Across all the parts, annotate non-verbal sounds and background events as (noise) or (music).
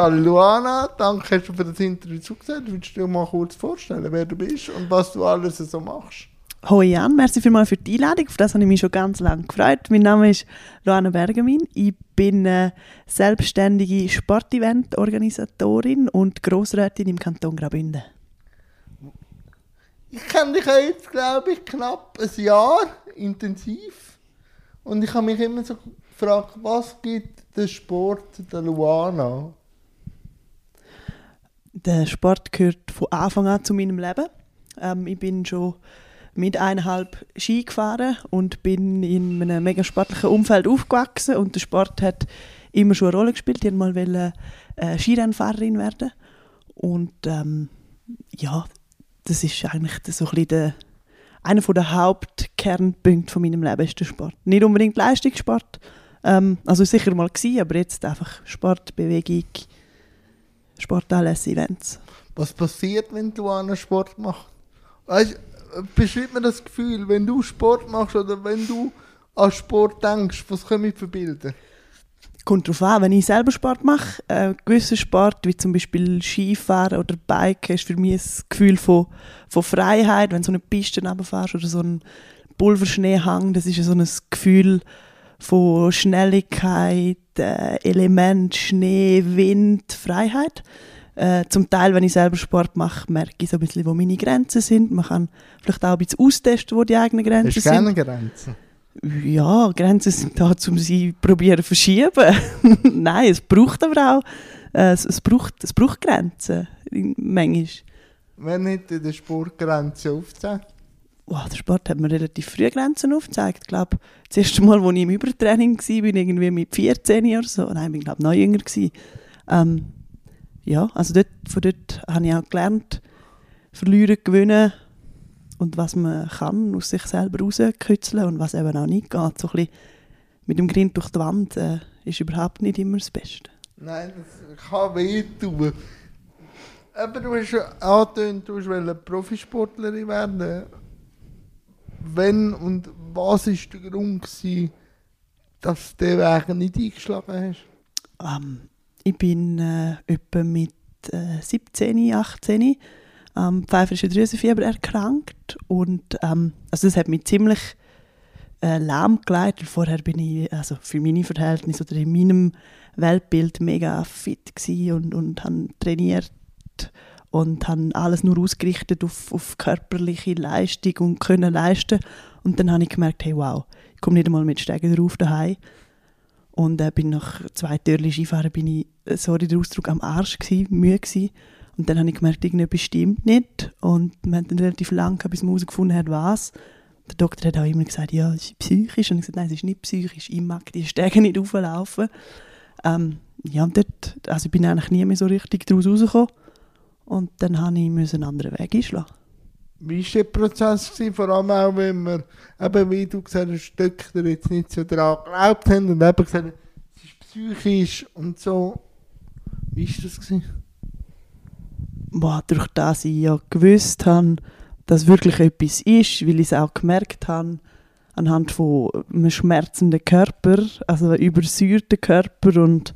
Charlie Luana, danke hast du für das Interview zugesagt. Willst du dir mal kurz vorstellen, wer du bist und was du alles so machst? Hoi Jan, merci vielmals für die Einladung. Auf das habe ich mich schon ganz lange gefreut. Mein Name ist Luana Bergamin. Ich bin eine selbstständige Sportevent-Organisatorin und Grossrätin im Kanton Graubünden. Ich kenne dich jetzt, glaube ich, knapp ein Jahr intensiv. Und ich habe mich immer so gefragt, was gibt der Sport der Luana? Der Sport gehört von Anfang an zu meinem Leben. Ähm, ich bin schon mit eineinhalb Ski gefahren und bin in einem mega sportlichen Umfeld aufgewachsen und der Sport hat immer schon eine Rolle gespielt. Ich wollte mal äh, Skirennfahrerin werden und ähm, ja, das ist eigentlich so ein bisschen der, einer der Hauptkernpunkte von meinem Leben ist der Sport. Nicht unbedingt Leistungssport, ähm, also sicher mal gewesen, aber jetzt einfach Sport, Bewegung, Sportanlässe, Events. Was passiert, wenn du einen Sport machst? Weißt, beschreib mir das Gefühl, wenn du Sport machst oder wenn du an Sport denkst, was können wir für Bilder? Kommt darauf an, wenn ich selber Sport mache, äh, gewisser Sport, wie zum Beispiel Skifahren oder Biken, ist für mich ein Gefühl von, von Freiheit, wenn du so eine Piste runterfährst oder so einen Pulverschneehang, das ist so ein Gefühl von Schnelligkeit, äh, Element, Schnee, Wind, Freiheit. Äh, zum Teil, wenn ich selber Sport mache, merke ich so ein bisschen, wo meine Grenzen sind. Man kann vielleicht auch ein bisschen austesten, wo die eigenen Grenzen Hast sind. gerne Grenzen? Ja, Grenzen sind da, um sie probieren zu verschieben. (laughs) Nein, es braucht aber auch, äh, es, es, braucht, es braucht Grenzen, manchmal. Wenn nicht in der Sportgrenze aufzeigen? Wow, der Sport hat mir relativ früh Grenzen aufgezeigt. Ich glaube, das erste Mal, als ich im Übertraining war, bin irgendwie mit 14 oder so. Nein, ich bin glaube noch jünger. Ähm, ja, also dort, von dort habe ich auch gelernt, verlieren, gewinnen und was man kann aus sich selber rauskützeln und was eben auch nicht geht. So ein bisschen mit dem Grind durch die Wand äh, ist überhaupt nicht immer das Beste. Nein, das kann wehtun. Aber du hast ja angetönt, du wolltest Profisportlerin werden. Wenn und was war der Grund, gewesen, dass du den Weg nicht eingeschlagen hast? Ähm, ich bin äh, etwa mit äh, 17, 18 am ähm, pfeiferischen Drüsenfieber erkrankt und ähm, also das hat mich ziemlich äh, lahmgelegt. Vorher bin ich also für meine Verhältnisse oder in meinem Weltbild mega fit und, und habe trainiert und habe alles nur ausgerichtet auf, auf körperliche Leistung und können leisten. Und dann habe ich gemerkt, hey wow, ich komme nicht einmal mit Steigen drauf daheim. Und äh, bin nach zwei Türchen Skifahren bin ich, äh, sorry der Ausdruck, am Arsch gewesen, müde gewesen. Und dann habe ich gemerkt, irgendetwas stimmt nicht. Und wir haben dann relativ lange, bis man herausgefunden hat, was. Der Doktor hat auch immer gesagt, ja, es ist psychisch. Und ich gesagt, nein, es ist nicht psychisch. Ich mag die Stege nicht auflaufen. Ähm, ja, und dort, also ich bin eigentlich nie mehr so richtig daraus rausgekommen. Und dann habe ich einen anderen Weg einschlagen. Wie war der Prozess? Gewesen? Vor allem auch, wenn wir, eben wie du gesagt hast, Stöckler jetzt nicht so daran geglaubt haben und eben gesagt haben, es ist psychisch und so. Wie war das? Gewesen? Boah, durch das ich ja gewusst habe, dass wirklich etwas ist, weil ich es auch gemerkt habe, anhand von einem schmerzenden Körper, also einem übersäuerten Körper und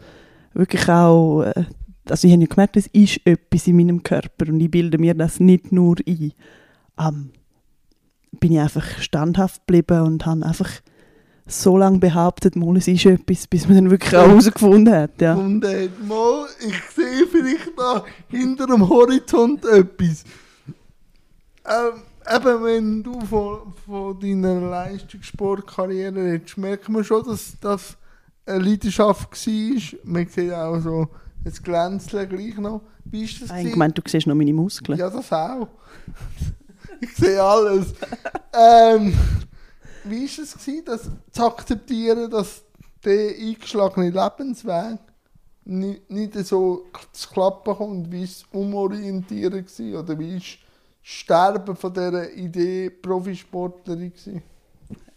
wirklich auch äh, also ich habe ja gemerkt, es ist etwas in meinem Körper und ich bilde mir das nicht nur ein. Ähm, bin ich einfach standhaft geblieben und habe einfach so lange behauptet, mal, es ist etwas, bis man dann wirklich herausgefunden hat. Ja. Mal, ich sehe vielleicht da hinter dem Horizont etwas. Ähm, eben, wenn du von, von deiner Leistungssportkarriere redest, merkt man schon, dass das eine Leidenschaft war. Man sieht auch so ein Glänzchen gleich noch. Wie ist das? Ich gemeint, du siehst noch meine Muskeln. Ja, das auch. (laughs) ich sehe alles. ähm, wie war es, gewesen, das zu akzeptieren, dass der eingeschlagene Lebensweg nicht, nicht so zu klappen kommt? Wie war es umorientieren? Gewesen, oder wie war das Sterben von dieser Idee Profisportlerin? Gewesen?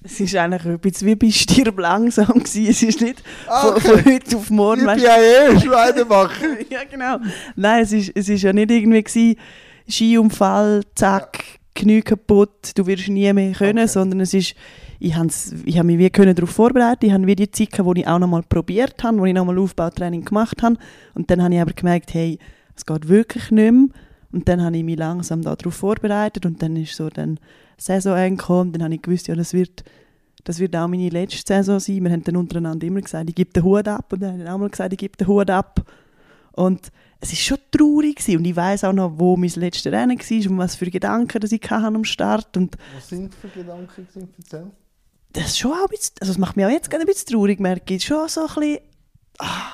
Es war eigentlich bisschen wie bei Stirb langsam. Gewesen. Es ist nicht okay. von, von, heute auf morgen. Ich bin ja eh Schweinemacher. (laughs) ja, genau. Nein, es ist, es ist ja nicht irgendwie gewesen, Skiunfall, zack, ja. Knie kaputt, du wirst nie mehr können, okay. sondern es ist ich habe ich hab mich wie können darauf vorbereitet. Ich habe wie die Zeit, wo ich auch nochmal probiert habe, wo ich nochmal Aufbautraining gemacht habe. Und dann habe ich aber gemerkt, hey, es geht wirklich nicht mehr. Und dann habe ich mich langsam darauf vorbereitet und dann ist so dann Saison angekommen. Dann habe ich gewusst, ja, das wird, das wird auch meine letzte Saison sein. Wir haben dann untereinander immer gesagt, ich gebe den Hut ab. Und dann habe ich auch mal gesagt, ich gebe den Hut ab. Und es war schon traurig gewesen. und ich weiß auch noch, wo mein letztes Rennen war und was für Gedanken dass ich am Start hatte. Was sind für Gedanken Erzähl. Das ist schon auch ein bisschen, also das macht mich auch jetzt gerade ein bisschen traurig, merke ich. Schon so ein bisschen, ah,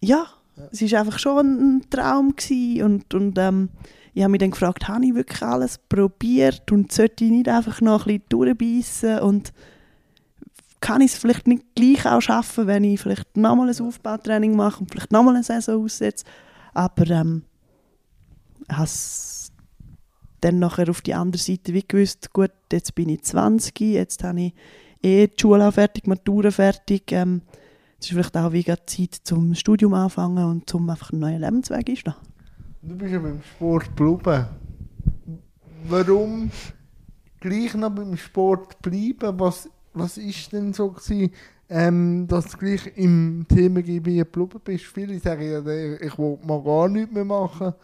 ja, es war einfach schon ein Traum gewesen und, und ähm, ich habe mich dann gefragt, habe ich wirklich alles probiert und sollte ich nicht einfach noch ein bisschen durchbeissen und kann ich es vielleicht nicht gleich auch schaffen, wenn ich vielleicht nochmal ein Aufbautraining mache und vielleicht nochmal eine Saison aussetze. Aber ähm, ich habe dann nachher auf die andere Seite wie gewusst, gut, jetzt bin ich 20, jetzt habe ich eh die Schule fertig, Matura fertig. Ähm, es ist vielleicht auch wie Zeit zum Studium anfangen und zum einfach einen neuen Lebensweg einschlagen. Du bist ja beim Sport geblieben. Warum gleich noch beim Sport bleiben? Was was ist denn so gewesen, ähm, dass du gleich im Themengebiet geblieben bist? Viele sagen ja, ich will mal gar nichts mehr machen.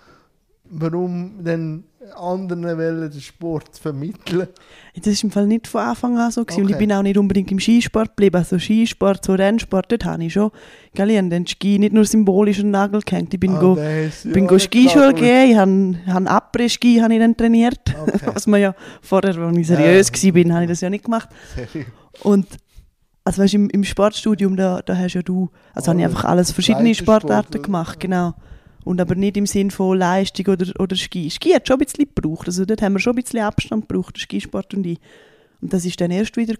Warum denn anderen wollen den Sport vermitteln? Das war im Fall nicht von Anfang an so. Okay. Und ich bin auch nicht unbedingt im Skisport geblieben. Also Skisport, so Rennsport, dort habe ich schon. Gell, ich habe den Ski nicht nur symbolisch an Nagel gehängt. Ich bin ah, go, bin go Skischule gehen, ich habe, habe Après-Ski dann trainiert. Okay. (laughs) Was man ja vorher, als ich seriös ja. war, habe ich das ja nicht gemacht. Und also weißt, im, im Sportstudium, da, da hast ja du, also oh, habe ich einfach alles verschiedene Sportarten gemacht, genau. Und aber nicht im Sinn von Leistung oder, oder Ski. Ski hat schon ein bisschen gebraucht, also dort haben wir schon ein bisschen Abstand gebraucht, der Skisport und ich. Und das ist dann erst wieder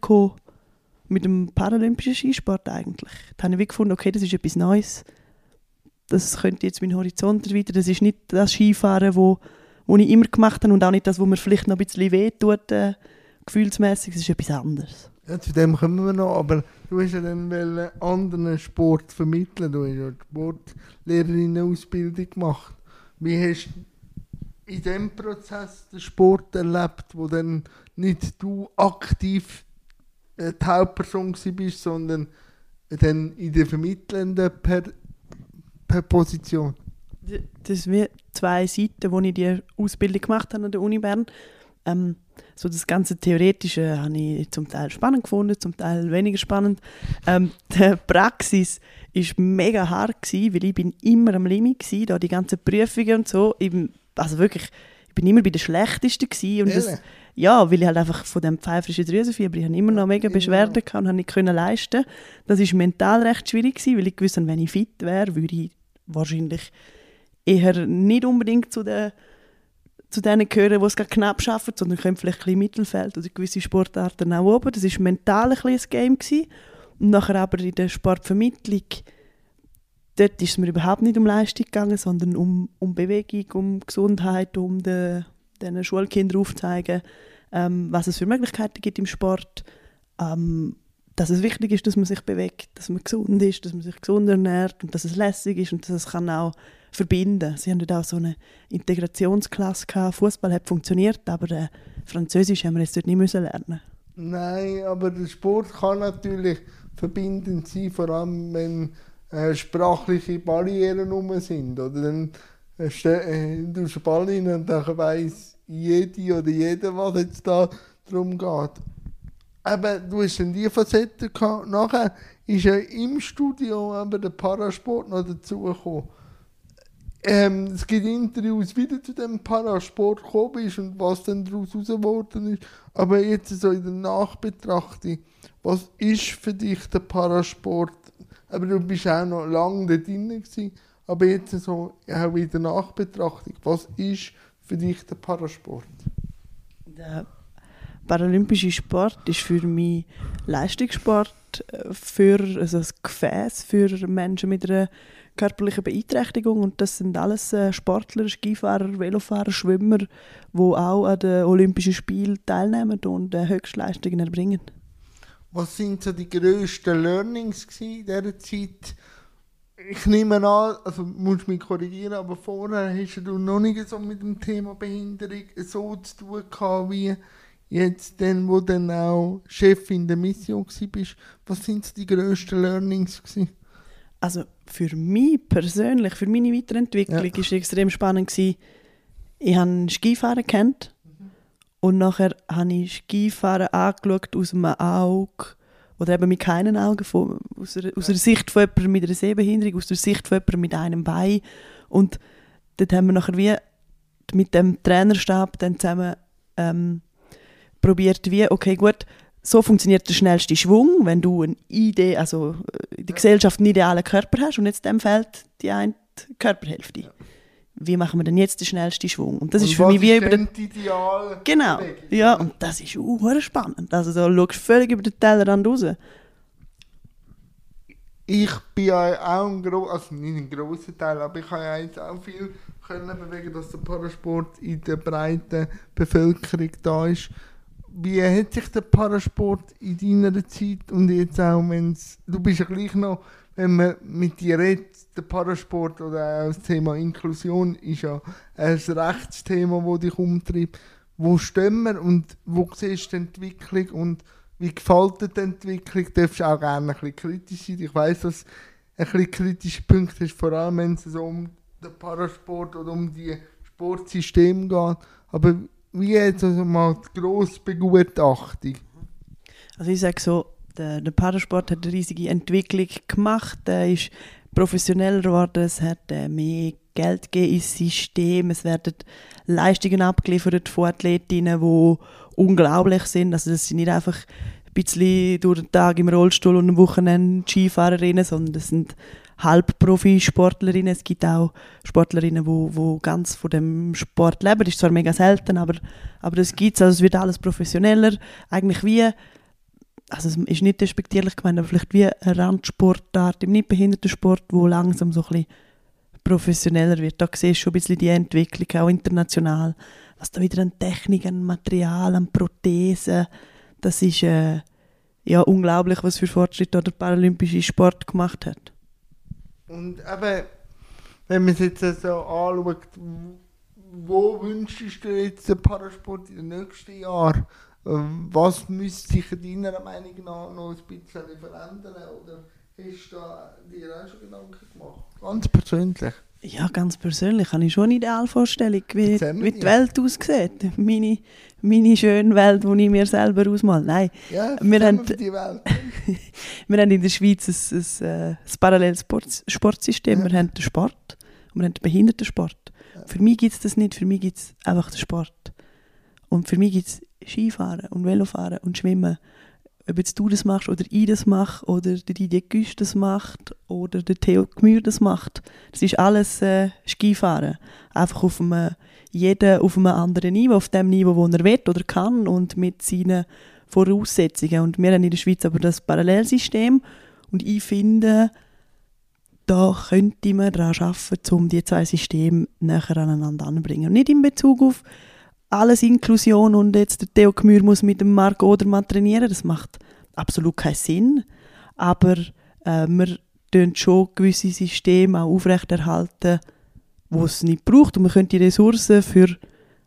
mit dem paralympischen Skisport eigentlich. Da habe ich gefunden, okay, das ist etwas Neues. Das könnte jetzt meinen Horizont erweitern. Das ist nicht das Skifahren, wo, wo ich immer gemacht habe und auch nicht das, wo mir vielleicht noch ein bisschen weh tut, äh, gefühlsmäßig. Das ist etwas anderes. Ja, zu dem kommen wir noch, aber du hast ja dann anderen Sport vermitteln. Du hast ja Sportlehrerinnen-Ausbildung gemacht. Wie hast du in diesem Prozess den Sport erlebt, wo dann nicht du aktiv äh, die Hauptperson bist, sondern dann in der vermittelnden per, per Position? Das sind zwei Seiten, wo ich die Ausbildung gemacht habe an der Uni Bern. Ähm, so das ganze Theoretische habe ich zum Teil spannend gefunden, zum Teil weniger spannend. Ähm, (laughs) die Praxis war mega hart gewesen, weil ich bin immer am Limit war, da die ganzen Prüfungen und so. Ich, also wirklich, ich bin immer bei den Schlechtesten gewesen und das, ja, weil ich halt einfach von dem pfeiferischen Drüsenfieber, ich habe immer noch mega Beschwerden gehabt und habe nicht können leisten. Das war mental recht schwierig gewesen, weil ich gewusst wenn ich fit wäre, würde ich wahrscheinlich eher nicht unbedingt zu den zu denen gehören, die es knapp schaffen, sondern können vielleicht ein bisschen Mittelfeld oder gewisse Sportarten auch oben. Das war mental ein, ein Game. Gewesen. Und nachher aber in der Sportvermittlung, dort ist es mir überhaupt nicht um Leistung gegangen, sondern um, um Bewegung, um Gesundheit, um den, den Schulkindern aufzuzeigen, ähm, was es für Möglichkeiten gibt im Sport. Ähm, dass es wichtig ist, dass man sich bewegt, dass man gesund ist, dass man sich gesund ernährt und dass es lässig ist und dass es kann auch verbinden. Sie haben auch so eine Integrationsklasse. Fußball hat funktioniert, aber äh, Französisch haben wir jetzt dort nicht müssen lernen. Nein, aber der Sport kann natürlich verbindend sein, vor allem wenn äh, sprachliche Barrieren rum sind. Oder dann äh, äh, du einen Ball rein und dann weiss jede oder jeder, was jetzt da darum geht. Eben, du hast dann die Facette gehabt. Nachher ist ja im Studio eben der Parasport noch dazugekommen ähm, es gibt Interviews, wie du zu dem Parasport gekommen bist und was dann daraus geworden ist. Aber jetzt so in der Nachbetrachtung, was ist für dich der Parasport? Aber du bist auch noch lange da drin gewesen, aber jetzt so auch in der Nachbetrachtung, was ist für dich der Parasport? Der paralympische Sport ist für mich Leistungssport, für also ein Gefäß für Menschen mit einer körperliche Beeinträchtigung und das sind alles äh, Sportler, Skifahrer, Velofahrer, Schwimmer, die auch an den Olympischen Spielen teilnehmen und äh, Höchstleistungen erbringen. Was sind so die grössten Learnings in dieser Zeit? Ich nehme an, also musst mich korrigieren, aber vorher hast du noch nicht so mit dem Thema Behinderung so zu tun gehabt wie jetzt dann, wo dann auch Chefin der Mission bist, was sind die grössten Learnings gewesen? Also für mich persönlich, für meine Weiterentwicklung, Ja. ist es extrem spannend gewesen. Ich habe Skifahren kennt und nachher habe ich Skifahren angeschaut aus einem Auge oder eben mit keinen Augen, von, aus, der, aus der Sicht von jemandem mit einer Sehbehinderung, aus der Sicht von jemandem mit einem Bein. Und dort haben wir nachher wie mit dem Trainerstab dann zusammen ähm, probiert, wie, okay, gut, so funktioniert der schnellste Schwung, wenn du eine Idee, also äh, in der Gesellschaft einen idealen Körper hast und jetzt dem fehlt die eine Körperhälfte. Wie machen wir denn jetzt den schnellsten Schwung? Und das Und ist für mich wie über den ideale Genau, ja, und das ist auch spannend. Also da schaust du völlig über den Tellerrand raus. Ich bin ja auch ein großer, also nicht ein grosser Teil, aber ich habe ja jetzt auch viel können bewegen, dass der Parasport in der breiten Bevölkerung da ist. Wie hat sich der Parasport in deiner Zeit und jetzt auch, wenn's, du bist ja gleich noch, wenn man mit dir redet, der Parasport oder auch das Thema Inklusion ist ja ein Rechtsthema, das dich umtreibt. Wo stehen wir und wo siehst du die Entwicklung und wie gefällt dir die Entwicklung? Du darfst auch gerne ein bisschen kritisch sein. Ich weiss, dass ein bisschen kritische Punkte hast, vor allem wenn es so um den Parasport oder um die Sportsysteme geht. Aber wie jetzt also mal die grosse Begutachtung? Also ich sage so, der, der Parasport hat eine riesige Entwicklung gemacht, er ist professioneller geworden, es hat äh, mehr Geld gegeben ins System, es werden Leistungen abgeliefert von Athletinnen, die unglaublich sind, also das sind nicht einfach ein bisschen durch den Tag im Rollstuhl und am Wochenende Skifahrerinnen, sondern das sind Halbprofi-Sportlerinnen, es gibt auch Sportlerinnen, wo, wo ganz von dem Sport leben, das ist zwar mega selten, aber, aber das gibt es, also es wird alles professioneller, eigentlich wie also es ist nicht despektierlich gemeint, aber vielleicht wie eine Randsportart im Nichtbehindertensport, wo langsam so ein bisschen professioneller wird. Da siehst du schon ein bisschen die Entwicklung, auch international. Was da wieder an Technik, an Material, an Prothesen, das ist äh, ja unglaublich, was für Fortschritte der paralympische Sport gemacht hat. Und eben, wenn man es jetzt so anschaut, wo wünschst du jetzt den Parasport in den nächsten Jahren? Was müsste sich deiner Meinung nach noch ein bisschen verändern? Oder hast du da dir auch schon Gedanken gemacht? Ganz persönlich. Ja, ganz persönlich habe ich schon eine Idealvorstellung, wie, wie die die. Welt aussieht. Meine, meine schöne Welt, die ich mir selber ausmale. Nein, Ja, Wir haben-. (laughs) Wir haben in der Schweiz ein, ein, äh, ein paralleles Sport, Sportsystem. Ja. Wir haben den Sport und wir haben den Behindertensport. Für mich gibt es das nicht, für mich gibt es einfach den Sport. Und für mich gibt es Skifahren und Velofahren und Schwimmen. Ob jetzt du das machst oder ich das mache oder der Didier Güsch das macht oder der Theo Gmür das macht. Das ist alles äh, Skifahren. Einfach auf einem, jeder auf einem anderen Niveau, auf dem Niveau, wo er will oder kann und mit seinen Voraussetzungen. Und wir haben in der Schweiz aber das Parallelsystem und ich finde, da könnte man daran arbeiten, um die zwei Systeme näher aneinander anzubringen. Nicht in Bezug auf alles Inklusion und jetzt der Theo Gmür muss mit dem Marc Odermann trainieren, das macht absolut keinen Sinn. Aber äh, wir tun schon gewisse Systeme auch aufrechterhalten, wo es nicht braucht und man könnte die Ressourcen für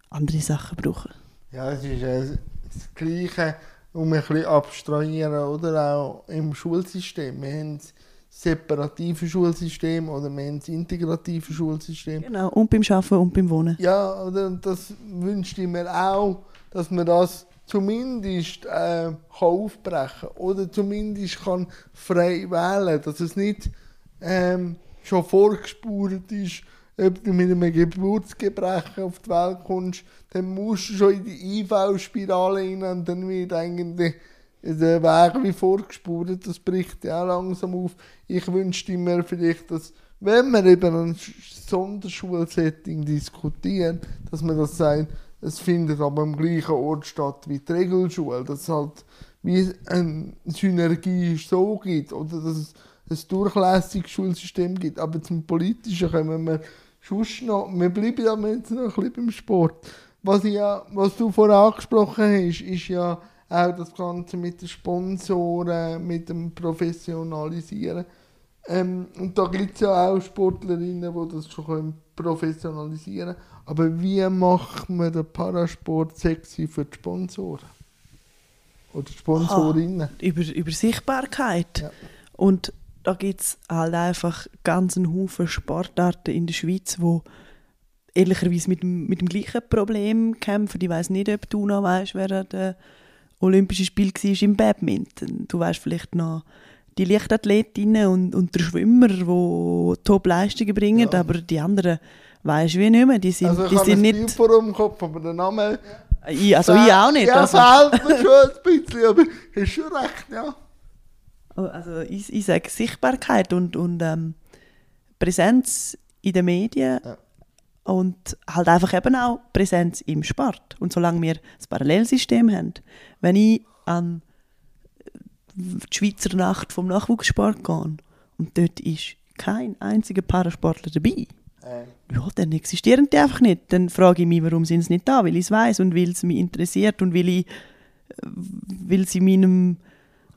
andere Sachen brauchen. Ja, es ist äh, das Gleiche, um ein bisschen abstrahieren, oder auch im Schulsystem. Wir haben das separative Schulsystem oder wir haben das integrative Schulsystem. Genau, und beim Arbeiten und beim Wohnen. Ja, oder und das wünschte ich mir auch, dass man das zumindest äh, kann aufbrechen oder zumindest kann frei wählen, dass es nicht ähm, schon vorgespurt ist, ob du mit einem Geburtsgebrechen auf die Welt kommst, dann musst du schon in die IV-Spirale rein und dann wird eigentlich der Weg wie vorgespurt, das bricht ja auch langsam auf. Ich wünschte mir vielleicht, dass, wenn wir über ein Sonderschulsetting diskutieren, dass man das sagt, es findet aber am gleichen Ort statt wie die Regelschule, dass es halt wie eine Synergie so gibt oder dass es ein durchlässiges Schulsystem gibt. Aber zum Politischen kommen wir sonst noch, wir bleiben aber jetzt noch ein bisschen beim Sport. Was, ja, was du vorher angesprochen hast, ist ja auch das Ganze mit den Sponsoren, mit dem Professionalisieren. Ähm, und da gibt es ja auch Sportlerinnen, die das schon können professionalisieren können. Aber wie macht man den Parasport sexy für die Sponsoren? Oder die Sponsorinnen? Über, über Sichtbarkeit. Ja. Und da gibt es halt einfach ganz einen Haufen Sportarten in der Schweiz, wo ehrlicherweise mit dem, mit dem gleichen Problem kämpfen. Ich weiß nicht, ob du noch weißt, wer an den Olympischen Spielen war im Badminton. Du weißt vielleicht noch die Leichtathletinnen und, und der Schwimmer, die Top-Leistungen bringen, Ja. aber die anderen weißt du wie nicht mehr. Die sind, also ich die habe sind ein nicht. Vor dem Kopf, aber der Name... Ich, also ich auch nicht. Ja, also, fehlt mir schon ein bisschen, aber hast schon recht, ja. Also ich, ich sage Sichtbarkeit und, und ähm, Präsenz in den Medien Ja. und halt einfach eben auch Präsenz im Sport. Und solange wir das Parallelsystem haben, wenn ich an die Schweizer Nacht vom Nachwuchssport gehe und dort ist kein einziger Parasportler dabei, Äh, ja, dann existieren die einfach nicht. Dann frage ich mich, warum sind sie nicht da? Weil ich es weiß und weil es mich interessiert und weil ich, äh, weil sie meinem,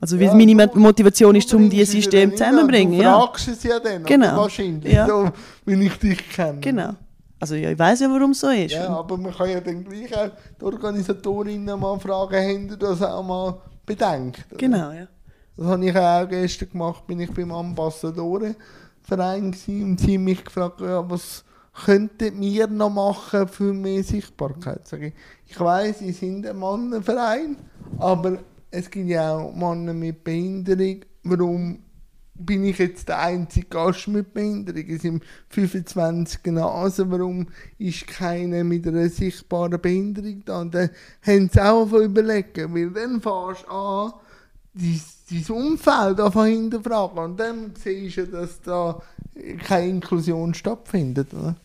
also weil Ja, meine Motivation ist, um dieses System zusammenzubringen. Du fragst es ja dann, Genau. wahrscheinlich, Ja. so, wenn ich dich kenne. genau. Also ja, ich weiß ja, warum es so ist. Ja, aber man kann ja dann gleich auch die Organisatorinnen mal fragen, haben die das auch mal bedenkt? oder? Genau, ja. Das habe ich auch gestern gemacht, bin ich beim Ambassadorenverein gewesen und sie haben mich gefragt, ja, was könnten wir noch machen für mehr Sichtbarkeit? Sag ich, ich weiss, sie sind ein Mannenverein, aber es gibt ja auch Männer mit Behinderung. Warum bin ich jetzt der einzige Gast mit Behinderung? Es sind 25 Nasen, warum ist keiner mit einer sichtbaren Behinderung da? Und dann haben sie auch überlegen, weil dann fährst du an, dein, Umfeld anfangen hinterfragen und dann siehst du, dass da keine Inklusion stattfindet. Oder?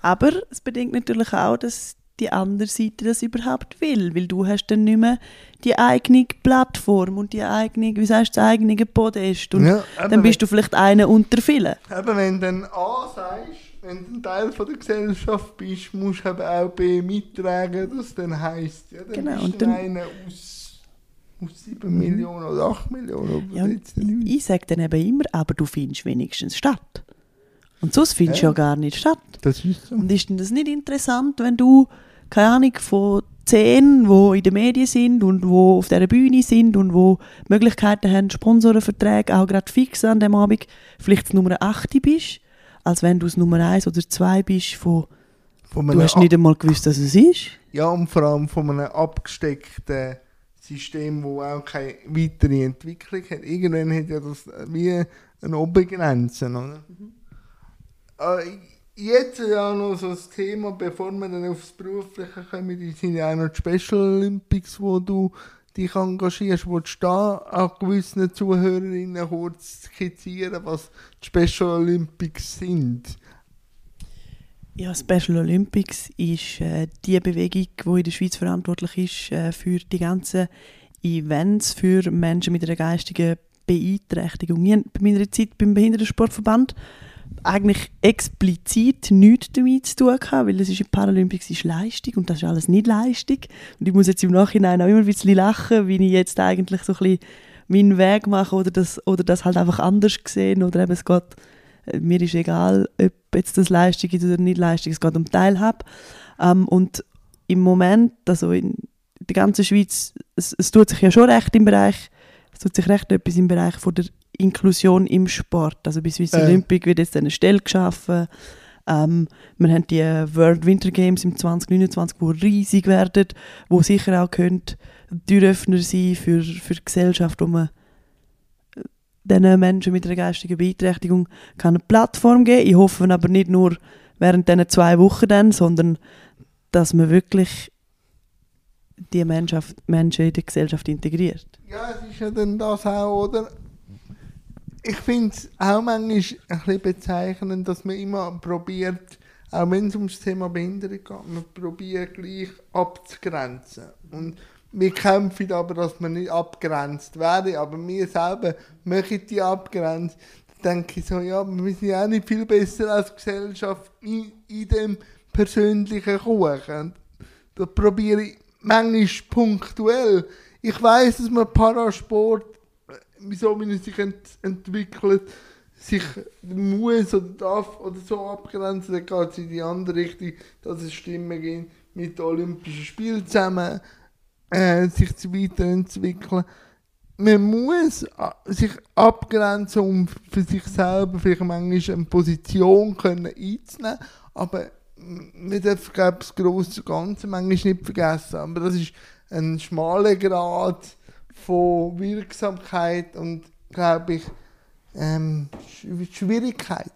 Aber es bedingt natürlich auch, dass die andere Seite das überhaupt will, weil du hast dann nicht mehr die eigene Plattform und die eigene, wie sagst du, das eigene Podest und Ja, dann bist du vielleicht einer unter vielen. Eben, wenn du dann A sagst, wenn du ein Teil von der Gesellschaft bist, musst du eben auch B mittragen, das dann heisst. Ja, dann Genau, bist du dann- einer aus, aus 7 Millionen oder 8 Millionen. Ja, oder und jetzt nicht. ich sage dann eben immer, aber du findest wenigstens statt. Und sonst findest du Ja. ja gar nicht statt. Das ist so. Und ist denn das nicht interessant, wenn du, keine Ahnung, von zehn, die in den Medien sind und wo auf dieser Bühne sind und wo Möglichkeiten haben, Sponsorenverträge auch gerade fix an dem Abend, vielleicht das Nummer 8 bist, als wenn du das Nummer 1 oder 2 bist von, Von du hast nicht einmal gewusst, dass es ist. Ja, und vor allem von einem abgesteckten System, wo auch keine weitere Entwicklung hat. Irgendwann hat ja das wie eine Obergrenze, oder? Äh, jetzt ja noch so das Thema, bevor wir dann aufs Berufliche kommen, sind ja auch noch die Special Olympics, wo du dich engagierst. Willst du da auch gewissen Zuhörerinnen kurz skizzieren, was die Special Olympics sind? Ja, Special Olympics ist äh, die Bewegung, die in der Schweiz verantwortlich ist äh, für die ganzen Events für Menschen mit einer geistigen Beeinträchtigung. Ich habe bei meiner Zeit beim Behindertensportverband eigentlich explizit nichts damit zu tun gehabt, weil es ist in Paralympics ist Leistung und das ist alles nicht Leistung. Und ich muss jetzt im Nachhinein auch immer ein bisschen lachen, wie ich jetzt eigentlich so ein bisschen meinen Weg mache oder das, oder das halt einfach anders gesehen oder eben es geht äh, mir ist egal, ob jetzt das Leistung ist oder nicht Leistung, es geht um Teilhabe. Ähm, und im Moment, also in der ganzen Schweiz, es, es tut sich ja schon recht im Bereich, es tut sich recht etwas im Bereich von der Inklusion im Sport. Also bei Swiss Äh. Olympic wird jetzt eine Stelle geschaffen. Ähm, wir haben die World Winter Games im 2029, die riesig werden, wo sicher auch könnt Türöffner sein für, für die Gesellschaft, wo man diesen Menschen mit einer geistigen Beeinträchtigung kann eine Plattform geben. Ich hoffe aber nicht nur während diesen zwei Wochen dann, sondern dass man wirklich die Menschen in die Gesellschaft integriert. Ja, es ist ja dann das auch, oder? Ich finde es auch manchmal ein bisschen bezeichnend, dass man immer probiert, auch wenn es um das Thema Behinderung geht, man probiert gleich abzugrenzen. Und wir kämpfen aber, dass man nicht abgrenzt werden, aber wir selber möchten die abgrenzen. Dann denke ich so, ja, wir sind ja auch nicht viel besser als Gesellschaft in, in dem persönlichen Kuchen. Da probiere ich manchmal punktuell. Ich weiß, dass man Parasport, wieso wie er sich ent entwickelt, sich muss oder darf oder so abgrenzen, dann geht es in die andere Richtung, dass es Stimmen gibt, mit den Olympischen Spielen zusammen äh, sich zu weiterentwickeln. Man muss äh, sich abgrenzen, um für sich selber vielleicht manchmal eine Position können einzunehmen, aber man darf, glaube das grosse Ganze manchmal nicht vergessen. Aber das ist ein schmaler Grad von Wirksamkeit und, glaube ich, ähm, Schwierigkeit.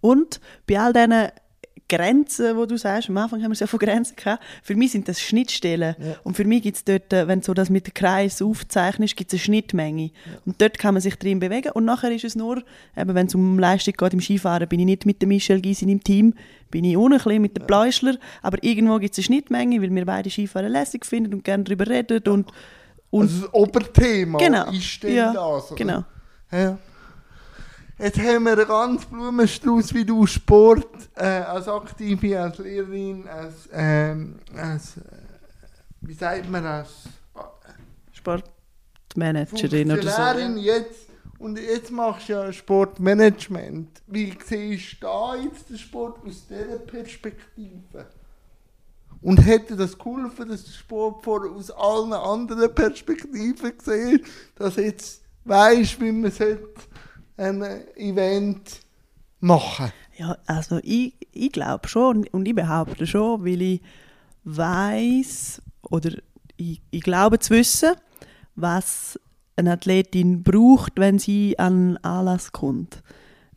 Und bei all diesen Grenzen, die du sagst, am Anfang haben wir es ja von Grenzen gehabt, für mich sind das Schnittstellen. Ja. Und für mich gibt es dort, äh, wenn du so das mit dem Kreis aufzeichnest, gibt es eine Schnittmenge. Ja. Und dort kann man sich drin bewegen. Und nachher ist es nur, wenn es um Leistung geht im Skifahren, bin ich nicht mit dem Michel Gysin im Team, bin ich ohne ein mit dem Pläuschler, aber irgendwo gibt es eine Schnittmenge, weil wir beide Skifahren lässig finden und gerne darüber reden. Und, und also das Oberthema Genau. ist dann Ja, das. genau. Ja. Jetzt haben wir einen ganz Blumenstrauß, wie du Sport äh, als Aktive, als Lehrerin, als, ähm, als äh, wie sagt man das? Sportmanagerin oder so. Jetzt und jetzt machst du ja Sportmanagement. Wie siehst du da jetzt den Sport aus dieser Perspektive? Und hätte das geholfen, dass der Sport vorher aus allen anderen Perspektiven gesehen dass jetzt weißt, wie man ein Event machen Ja, also ich, ich glaube schon und ich behaupte schon, weil ich weiß oder ich, ich glaube zu wissen, was eine Athletin braucht, wenn sie an Anlass kommt.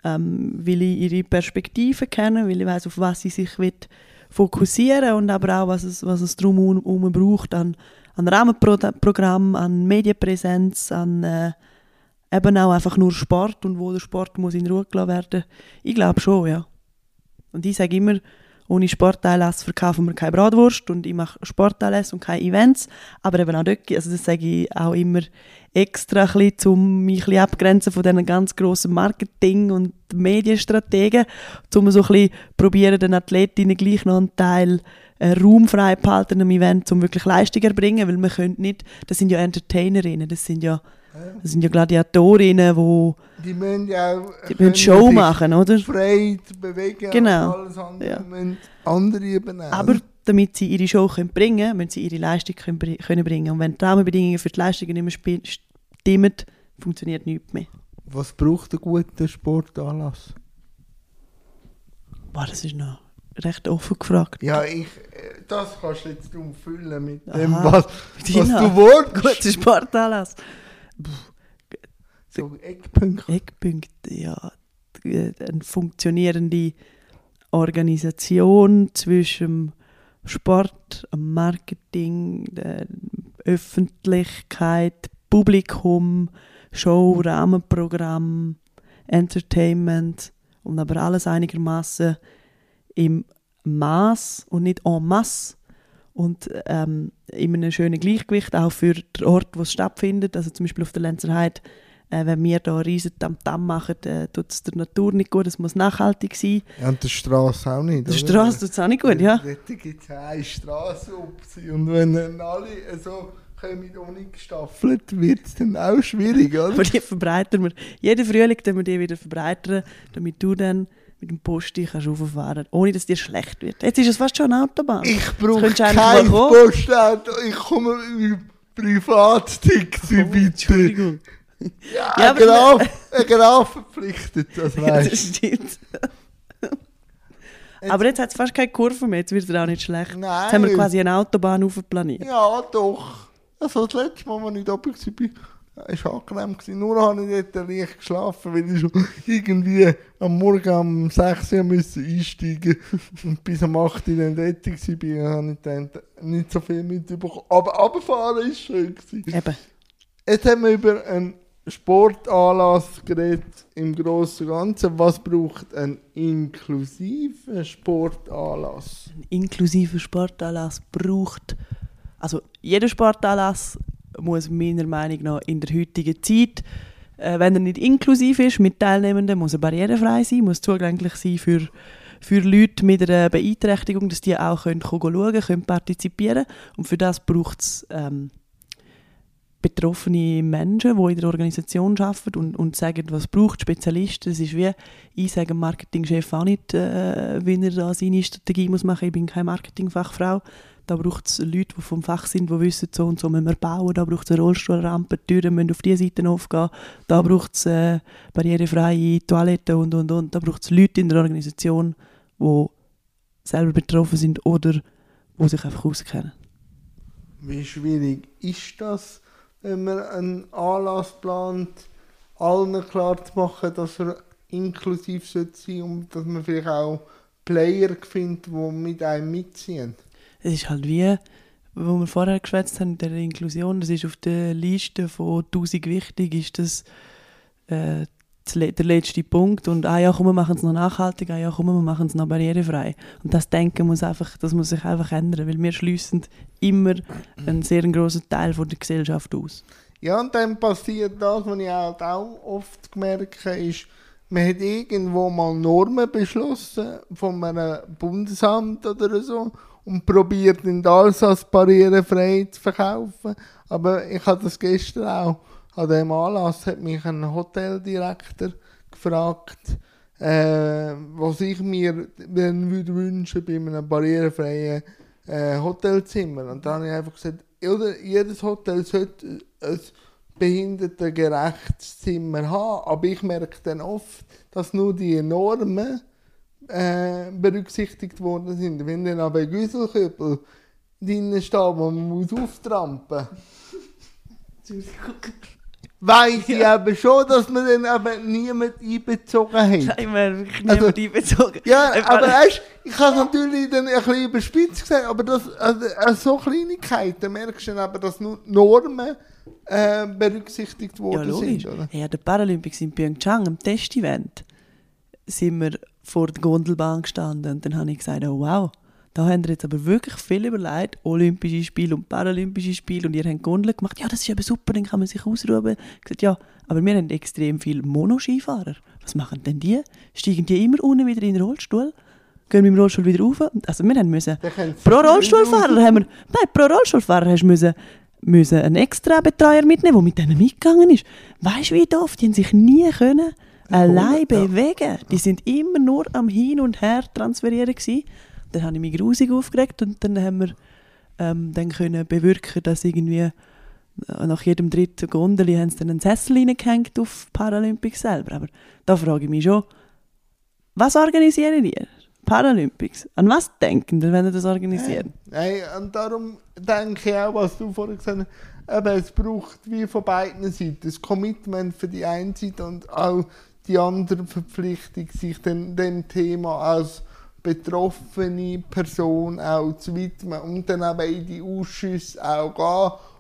Ähm, weil ich ihre Perspektive kenne, weil ich weiß, auf was sie sich wird fokussieren und aber auch, was es, was es drumherum braucht an, an Rahmenprogramm, an Medienpräsenz, an äh, eben auch einfach nur Sport und wo der Sport muss in Ruhe gelassen werden. Ich glaube schon, ja. Und ich sage immer, ohne Sportanlass verkaufen wir keine Bratwurst und ich mache Sportanlässe und keine Events, aber eben auch dort, also das sage ich auch immer extra ein bisschen, um mich ein abgrenzen von diesen ganz grossen Marketing- und Medienstrategen, um so ein bisschen probieren, den Athletinnen gleich noch einen Teil äh, Raum frei behalten am Event, um wirklich Leistung erbringen, weil man könnte nicht, das sind ja Entertainerinnen, das sind ja, das sind ja Gladiatorinnen, die Die müssen ja auch die müssen Show sich machen, oder? frei bewegen Genau. und alles andere Ja. müssen andere übernehmen. Aber damit sie ihre Show können bringen müssen sie ihre Leistung können, bri- können bringen. Und wenn die Rahmenbedingungen für die Leistung nicht mehr stimmen, funktioniert nichts mehr. Was braucht ein guter Sportanlass? Boah, das ist noch recht offen gefragt. Ja, ich, äh, das kannst du jetzt umfüllen mit Aha. dem, was, was du willst. (laughs) Guter Sportanlass. So Eckpunkte. Eckpunkte, ja. Die- Eine funktionierende Organisation zwischen Sport, Marketing, der Öffentlichkeit, Publikum, Show, Rahmenprogramm, Entertainment und aber alles einigermaßen im Maß und nicht en masse und ähm, in einem schönen Gleichgewicht auch für den Ort, wo es stattfindet. Also zum Beispiel auf der Lenzerheide äh, wenn wir da riesen Tamtam machen, äh, tut es der Natur nicht gut, es muss nachhaltig sein. Ja, und der Straße auch nicht. Der? Straße tut es auch nicht gut, ja. Dort gibt es eine Straße und wenn dann alle so kommen, ohne gestaffelt, wird es dann auch schwierig, oder? Aber die verbreitern wir. Jeden Frühling tun wir die wieder verbreitern, damit du dann mit dem Posti kannst rauffahren ohne dass dir schlecht wird. Jetzt ist es fast schon eine Autobahn. Ich brauche du kein. Postauto, ich komme mit Privattaxi, Oh, bitte. Entschuldigung. (laughs) Ja, Ja, (laughs) ein Graf verpflichtet, das Ja, weißt das stimmt. (laughs) Aber jetzt hat es fast keine Kurve mehr, jetzt wird es auch nicht schlecht. Nein. Jetzt haben wir quasi eine Autobahn aufplaniert. Ja, doch. Also das letzte Mal, als ich da oben war, war angenehm. gewesen. Nur habe ich dort leicht geschlafen, weil ich schon irgendwie am Morgen um 6 Uhr müssen einsteigen (laughs) Und bis um 8 Uhr dann dort war, habe ich dann nicht so viel mitbekommen. Aber runterfahren war schön. Gewesen. Eben. Jetzt haben wir über einen Sportanlass geredet im Großen und Ganzen. Was braucht ein inklusiver Sportanlass? inklusive Sportanlass braucht. Also jeder Sportanlass muss meiner Meinung nach in der heutigen Zeit, äh, wenn er nicht inklusiv ist mit Teilnehmenden, muss er barrierefrei sein, muss zugänglich sein für, für Leute mit einer Beeinträchtigung, dass die auch können, können schauen können, können partizipieren Und für das braucht es ähm, betroffene Menschen, die in der Organisation arbeiten und, und sagen, was braucht Spezialisten. Es ist wie, ich sage dem Marketingchef auch nicht, äh, wie er da seine Strategie muss machen. Ich bin keine Marketingfachfrau. Da braucht es Leute, die vom Fach sind, die wissen, so und so müssen wir bauen. Da braucht es eine Rollstuhlrampe, die Türen müssen auf diese Seite aufgehen. Da braucht es äh, barrierefreie Toiletten und, und, und. Da braucht es Leute in der Organisation, die selber betroffen sind oder die sich einfach auskennen. Wie schwierig ist das, wenn man einen Anlass plant, allen klar zu machen, dass er inklusiv sein sollte und dass man vielleicht auch Player findet, die mit einem mitziehen? Es ist halt wie, wo wir vorher geschwätzt haben, der Inklusion, das ist auf der Liste von 1000 wichtig, ist das äh, der letzte Punkt und ah ja, komm, wir machen es noch nachhaltig, ah ja, komm, wir machen es noch barrierefrei. Und das Denken muss einfach, das muss sich einfach ändern, weil wir schließen immer einen sehr großen Teil von der Gesellschaft aus. Ja, und dann passiert das, was ich halt auch oft gemerkt habe, ist, man hat irgendwo mal Normen beschlossen von einem Bundesamt oder so und probiert dann alles als barrierefrei zu verkaufen. Aber ich hatte das gestern auch an dem Anlass hat mich ein Hoteldirektor gefragt, äh, was ich mir würde wünschen bei einem barrierefreien äh, Hotelzimmer. Und dann habe ich einfach gesagt, jedes Hotel sollte ein behindertengerechtes Zimmer haben. Aber ich merke dann oft, dass nur die Normen äh, berücksichtigt worden sind. Wenn dann aber ein Güsselköppel drinnen steht, wo man muss auftrampen muss, weiß ich ja. eben schon, dass man dann eben niemand einbezogen hat. Nein, haben wirklich also, einbezogen. Ja, aber weißt, ich habe es natürlich dann ein bisschen überspitzt gesagt, aber das, also, also so Kleinigkeiten merkst du dann eben, dass nur Normen äh, berücksichtigt worden ja, sind. Oder? Ja, der Paralympics in Pyeongchang, am Testevent, sind wir vor der Gondelbahn gestanden und dann habe ich gesagt, oh wow, da haben wir jetzt aber wirklich viel überlegt, Olympische Spiele und Paralympische Spiele und ihr habt Gondel gemacht. Ja, das ist eben super, dann kann man sich ausruhen. Ich gesagt, ja, aber wir haben extrem viele Monoskifahrer. Was machen denn die? Steigen die immer unten wieder in den Rollstuhl? Gehen mit dem Rollstuhl wieder rauf? Also wir haben müssen, pro Rollstuhlfahrer haben wir, nein, pro Rollstuhlfahrer hast du müssen, müssen einen extra Betreuer mitnehmen, der mit denen mitgegangen ist. Weißt du, wie doof? Die haben sich nie können allein bewegen. Die sind immer nur am Hin und Her transferieren gewesen. Dann habe ich mich grusig aufgeregt und dann haben wir ähm, dann können bewirken, dass irgendwie äh, nach jedem dritten Gondel haben sie dann einen Sessel reingehängt auf Paralympics selber. Aber da frage ich mich schon, was organisieren ihr? Paralympics. An was denken ihr, wenn ihr das organisieren? Nein, und darum denke ich auch, was du vorhin gesagt hast, eben, es braucht wie von beiden Seiten das Commitment für die eine Seite und auch die andere Verpflichtung, sich dem, dem Thema als betroffene Person auch zu widmen und dann eben in die Ausschüsse auch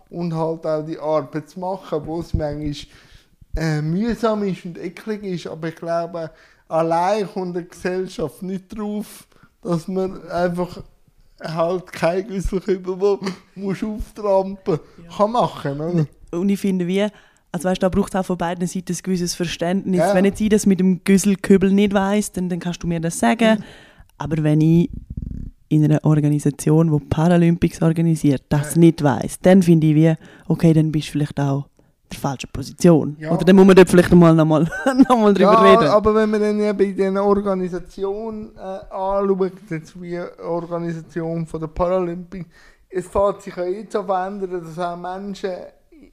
gehen und halt auch die Arbeit zu machen, wo es manchmal äh, mühsam ist und eklig ist, aber ich glaube, allein kommt die Gesellschaft nicht drauf, dass man einfach halt kein Güsselkübel, wo musst auftrampen ja. kann machen, oder? Und ich finde, wie also weißt, da braucht es auch von beiden Seiten ein gewisses Verständnis. Ja. Wenn jetzt ich das mit dem Güsselkübel nicht weiß, dann, dann kannst du mir das sagen. Mhm. Aber wenn ich in einer Organisation, die Paralympics organisiert, das ja. nicht weiß, dann finde ich wie, okay, dann bist du vielleicht auch in der falschen Position. Ja. Oder dann muss man dort vielleicht mal noch mal, (laughs) noch mal drüber ja, reden. aber wenn man dann ja bei dieser Organisation äh, anschaut, jetzt wie Organisation von der Paralympics, es fängt sich ja jetzt auf ändern, dass auch Menschen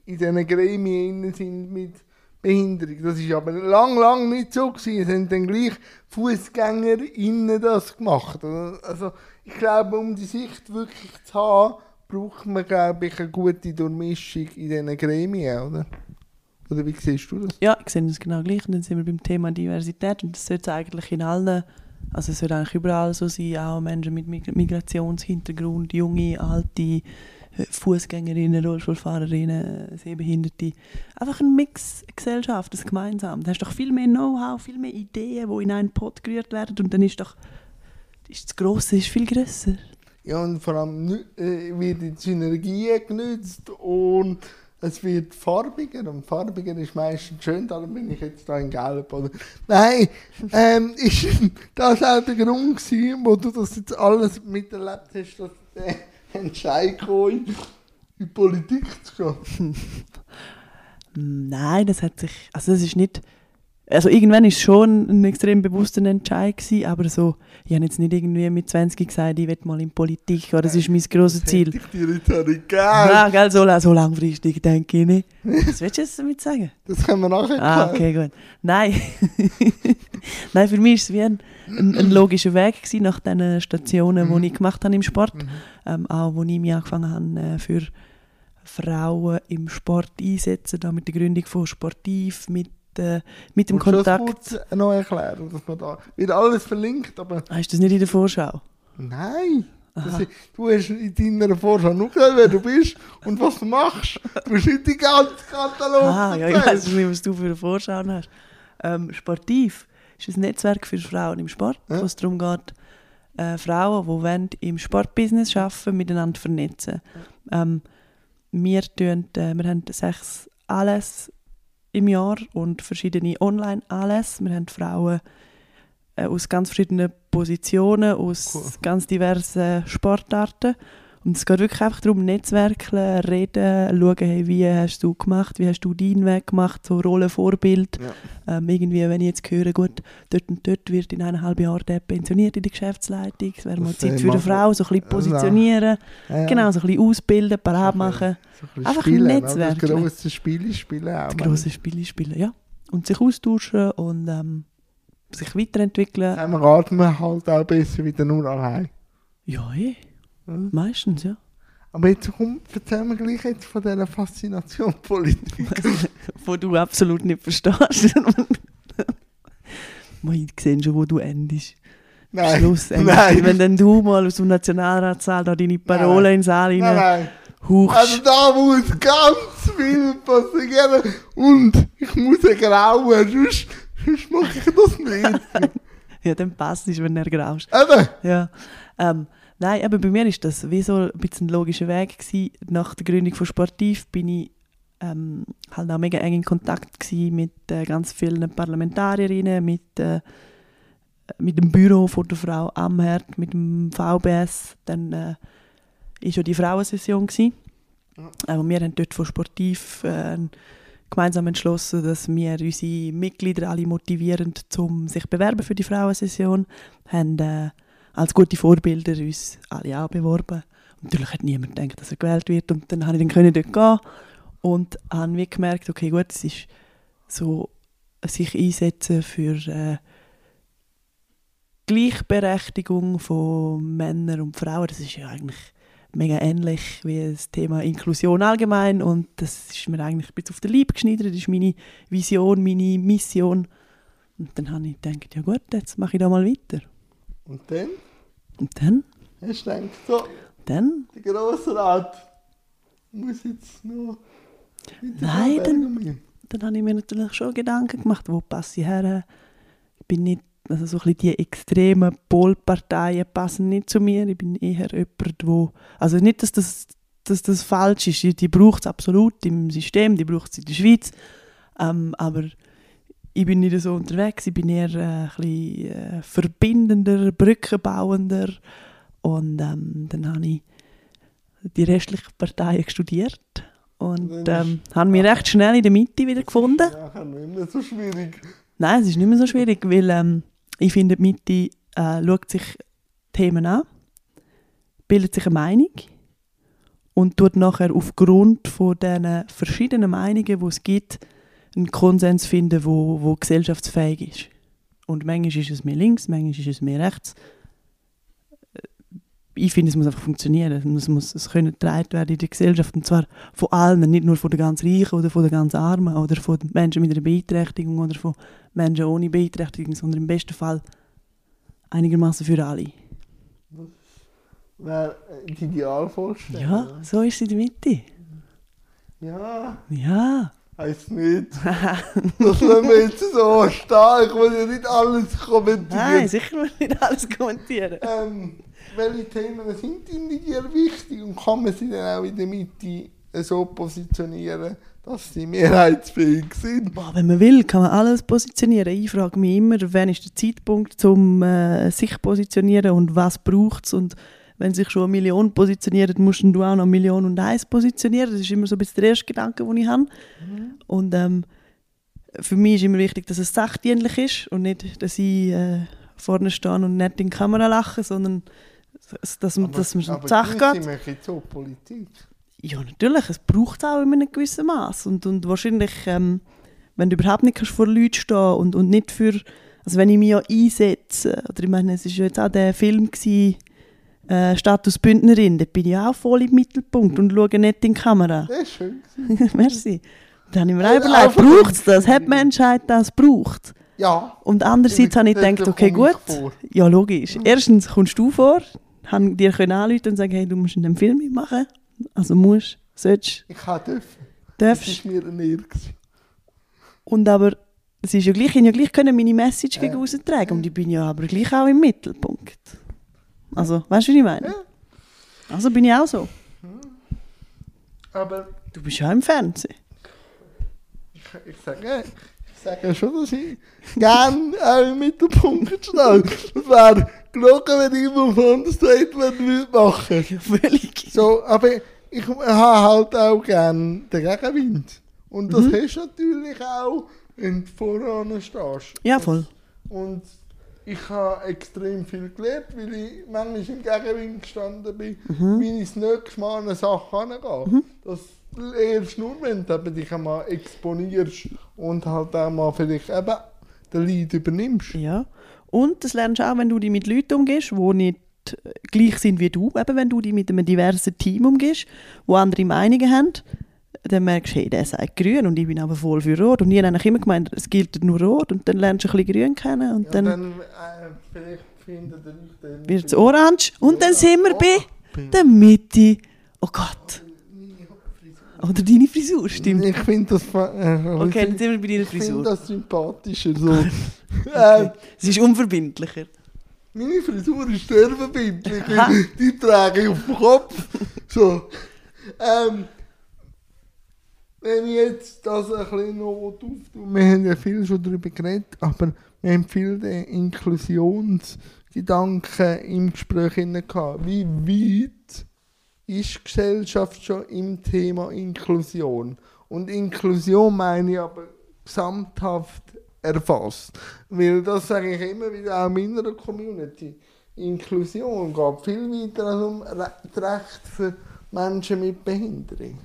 in diesen Gremien sind mit Behinderung. Das ist aber lang, lang nicht so gewesen. Es haben dann gleich FußgängerInnen das gemacht. Also ich glaube, um die Sicht wirklich zu haben, braucht man, glaube ich, eine gute Durchmischung in diesen Gremien, oder? Oder wie siehst du das? Ja, ich sehe das genau gleich. Und dann sind wir beim Thema Diversität und das sollte eigentlich in allen, also es sollte eigentlich überall so sein, auch Menschen mit Migrationshintergrund, junge, alte, Fußgängerinnen, Rollstuhlfahrerinnen, Sehbehinderte. Einfach ein Mix Gesellschaft, das gemeinsam. Da hast doch viel mehr Know-how, viel mehr Ideen, die in einen Pot gerührt werden und dann ist doch ist das Grosse ist viel grösser. Ja, und vor allem äh, wird die Synergie genützt und es wird farbiger und farbiger ist meistens schön, darum bin ich jetzt da in Gelb. Oder? Nein, ähm, ist (laughs) das auch der Grund gewesen, wo du das jetzt alles miterlebt hast, dass äh, Entscheid in Politik zu gehen? (laughs) Nein, das hat sich, also das ist nicht, also irgendwann ist es schon ein extrem bewusster Entscheid gewesen, aber so, ich habe jetzt nicht irgendwie mit 20 gesagt, ich will mal in Politik, oder das ist mein grosses Ziel. Ich dir nicht gegeben. Ja, gell, so, so langfristig denke ich nicht. Was willst du jetzt damit sagen? Das können wir nachher Ah, okay, gut. Nein. (laughs) Nein, für mich war es wie ein, ein, ein logischer Weg gewesen, nach den Stationen, die ich gemacht habe im Sport. Mhm. Ähm, auch wo ich mich angefangen habe, äh, für Frauen im Sport einsetzen, da mit der Gründung von Sportiv, mit, äh, mit dem du das Kontakt. kurz äh, noch erklären, dass man da wird alles verlinkt, aber Hast du das nicht in der Vorschau? nein. Das ist, du hast in deiner Vorschau nur gesagt, wer du bist und was du machst. Du hast nicht die ganze Katalog Ah, ja, ich weiß nicht, was du für eine Vorschau hast. Ähm, Sportiv ist ein Netzwerk für Frauen im Sport, Ja. wo es darum geht, äh, Frauen, die wollen, im Sportbusiness arbeiten, miteinander vernetzen. Ähm, wir, tun, äh, wir haben sechs Anlässe im Jahr und verschiedene Online-Anlässe. Wir haben Frauen äh, aus ganz verschiedenen Positionen, aus Cool. ganz diversen Sportarten. Und es geht wirklich einfach darum, Netzwerkeln, reden, schauen, hey, wie hast du gemacht, wie hast du deinen Weg gemacht, so Rollenvorbild. Ja. Ähm, irgendwie, wenn ich jetzt höre, gut, dort und dort wird in eineinhalb Jahren der pensioniert in der Geschäftsleitung, es wäre mal Das Zeit für eine Frau, so ein bisschen positionieren, Ja, genau, so ein bisschen ausbilden, parat machen, so ein Einfach spielen, ein oder? Netzwerk. Das grosse Spiele spielen auch. das grosse Spiele spielen, ja. Und sich austauschen und ähm, sich weiterentwickeln. Raten wir halt auch besser wieder nur allein. Ja, eh, Hm? meistens, ja. Aber jetzt komm, erzähl mir gleich jetzt von dieser Faszination (laughs) Politik. (laughs) wo du absolut nicht verstehst. (laughs) Mal sehen schon, wo du endest. Nein. Schlussendlich. Nein. Wenn dann du mal aus dem Nationalratssaal da deine Parole Nein. in den Saal Nein, rein nein. hauchst. Also da muss ganz viel passieren und ich muss grauen, sonst, sonst mache ich das nicht. Ja, dann passt es, wenn er graust. Eben, Ja. Ähm, nein, aber bei mir ist das wie so ein bisschen ein logischer Weg gewesen. Nach der Gründung von Sportiv bin ich ähm, halt auch mega eng in Kontakt gewesen mit äh, ganz vielen Parlamentarierinnen, mit, äh, mit dem Büro von der Frau Amherd, mit dem VBS. Dann äh, ist ja die Frauensession gewesen. Äh, und wir haben dort von Sportiv äh, gemeinsam entschlossen, dass wir unsere Mitglieder alle motivieren, um sich bewerben für die Frauensession. Haben äh, als gute Vorbilder uns alle auch beworben. Und natürlich hat niemand gedacht, dass er gewählt wird. Und dann habe ich dann dort gehen und habe gemerkt, okay, gut, es ist so sich einsetzen für äh, Gleichberechtigung von Männern und Frauen. Das ist ja eigentlich mega ähnlich wie das Thema Inklusion allgemein und das ist mir eigentlich ein bisschen auf den Leib geschneidert. Das ist meine Vision, meine Mission. Und dann habe ich gedacht, ja gut, jetzt mache ich da mal weiter. Und dann Und dann, du gedacht, so, dann, der Grosse Rat muss jetzt noch Nein, dann- dann habe ich mir natürlich schon Gedanken gemacht, wo passe ich her. Ich bin nicht, also so ein bisschen die extremen Polparteien passen nicht zu mir. Ich bin eher jemand, wo, also nicht, dass das, dass das falsch ist. Die- Die braucht es absolut im System, die braucht es in der Schweiz. Ähm, aber ich bin nicht so unterwegs. Ich bin eher äh, ein bisschen äh, verbindender, brückenbauender. Und ähm, dann habe ich die restlichen Parteien studiert. Und ähm, habe mich recht schnell in der Mitte wieder gefunden. Ja, nicht mehr so schwierig. Nein, es ist nicht mehr so schwierig, weil ähm, ich finde, die Mitte äh, schaut sich Themen an, bildet sich eine Meinung und tut nachher aufgrund von diesen verschiedenen Meinungen, die es gibt, einen Konsens finden, wo, wo gesellschaftsfähig ist. Und manchmal ist es mehr links, manchmal ist es mehr rechts. Äh, Ich finde, es muss einfach funktionieren. Es muss es können getragen werden in der Gesellschaft. Und zwar von allen, nicht nur von den ganz Reichen oder von den ganz Armen oder von Menschen mit einer Beeinträchtigung oder von Menschen ohne Beeinträchtigung, sondern im besten Fall einigermaßen für alle. Wäre die Idealvorstellung. Ja, so ist es in der Mitte. Ja, Ja. Heisst nicht. Das lassen wir jetzt so. Ich will ja nicht alles kommentieren. Nein, sicher will ich nicht alles kommentieren. Ähm, welche Themen sind Ihnen dir wichtig und kann man sie dann auch in der Mitte so positionieren, dass sie mehrheitsfähig sind? Boah, wenn man will, kann man alles positionieren. Ich frage mich immer, wann ist der Zeitpunkt, um äh, sich zu positionieren und was braucht es und wenn sich schon eine Million positioniert, musst du auch noch eine Million und eins positionieren. Das ist immer so ein bisschen der erste Gedanke, den ich habe. Und ähm, für mich ist immer wichtig, dass es sachdienlich ist und nicht, dass ich äh, vorne stehe und nicht in die Kamera lache, sondern dass, man- dass man die Sache geht. sind wir so Politik. Ja, natürlich. Es braucht es auch in einem gewissen Maß. Und, und wahrscheinlich, ähm, wenn du überhaupt nicht kannst vor Leuten stehen und, und nicht für. Also, wenn ich mich ja einsetze, oder ich meine, es war ja jetzt auch der Film, gewesen, äh, Status Bündnerin, da bin ich auch voll im Mittelpunkt und schaue nicht in die Kamera. (laughs) Das ist schön. (laughs) Merci. Da habe ich mir auch überlegt, einfach braucht es das? Hat die Menschheit das gebraucht? Ja. Und andererseits habe ich Da- da gedacht, okay, gut. Ja, logisch. Erstens kommst du vor, haben dir können anrufen und sagen, hey, du musst in dem Film mitmachen. Also musst, sollst, Ich kann dürfen. Das darfst. ist mir ein gewesen. Und aber es ist ja gleich, ich ja gleich können meine Message Ja. gegen aussen tragen und ich bin ja aber gleich auch im Mittelpunkt. Also, weißt du, wie ich meine? Ja. Also bin ich auch so. Aber Du bist ja auch im Fernsehen. ich, ich sage, ich sage schon, dass ich gerne auch im Mittelpunkt stehe. Es wäre gelogen, wenn ich immer auf Understatement würde machen Ja, völlig. So, aber ich habe halt auch gerne den Gegenwind. Und das Mhm. hast du natürlich auch, wenn du voran stehst. Ja, voll. Und ich habe extrem viel gelernt, weil ich manchmal im Gegenwind gestanden bin, Mhm. wie ich das nächste Mal an eine Sache angehe. Das lernst du nur, wenn du dich einmal exponierst und halt auch mal vielleicht eben den Leid übernimmst. Ja. Und das lernst du auch, wenn du dich mit Leuten umgehst, die nicht gleich sind wie du. Eben, wenn du dich mit einem diversen Team umgehst, wo andere Meinungen haben, dann merkst du, hey, der sagt grün und ich bin aber voll für rot. Und ich habe eigentlich immer gemeint, es gilt nur rot. Und dann lernst du ein bisschen grün kennen und Ja, dann, dann äh, vielleicht findet ihr euch dann... wird es orange. Und dann sind wir bei bei der Mitte. Oh Gott. Oder deine Frisur, stimmt. Ich finde das... Äh, Okay, dann sind wir bei deiner ich finde Frisur. das sympathischer. So. (laughs) ähm, Es ist unverbindlicher. Meine Frisur ist sehr verbindlich. Die trage ich auf dem Kopf. So. Ähm, wenn ich jetzt das ein bisschen noch auftue, wir haben ja viel schon darüber geredet, aber wir haben viel den Inklusionsgedanken im Gespräch gehabt. Wie weit ist die Gesellschaft schon im Thema Inklusion? Und Inklusion meine ich aber gesamthaft erfasst. Weil das sage ich immer wieder auch in meiner Community. Inklusion geht viel weiter als um das Recht für Menschen mit Behinderung.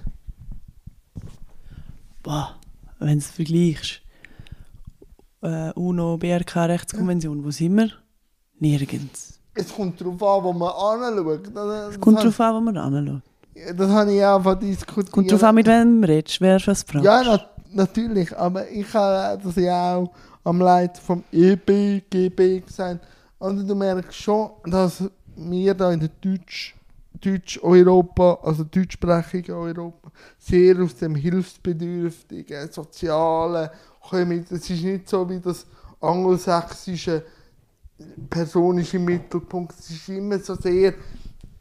Boah, wenn du es vergleichst. Äh, UNO, BRK, Rechtskonvention, wo sind wir? Nirgends. Es kommt darauf an, wo man anschaut. Das, Es kommt darauf an, wo man anschaut. das habe ich auch diskutiert. Kommt darauf an, mit wem du redest, wer was fragt. Ja, na, natürlich. Aber ich habe das ja auch am Leiter vom EBGB gesagt. Und du merkst schon, dass wir da in der Deutsch, Deutsch-Europa, also deutschsprachigen Europa, sehr aus dem Hilfsbedürftigen, Sozialen kommen. Es ist nicht so wie das angelsächsische Person ist im Mittelpunkt. Es ist immer so sehr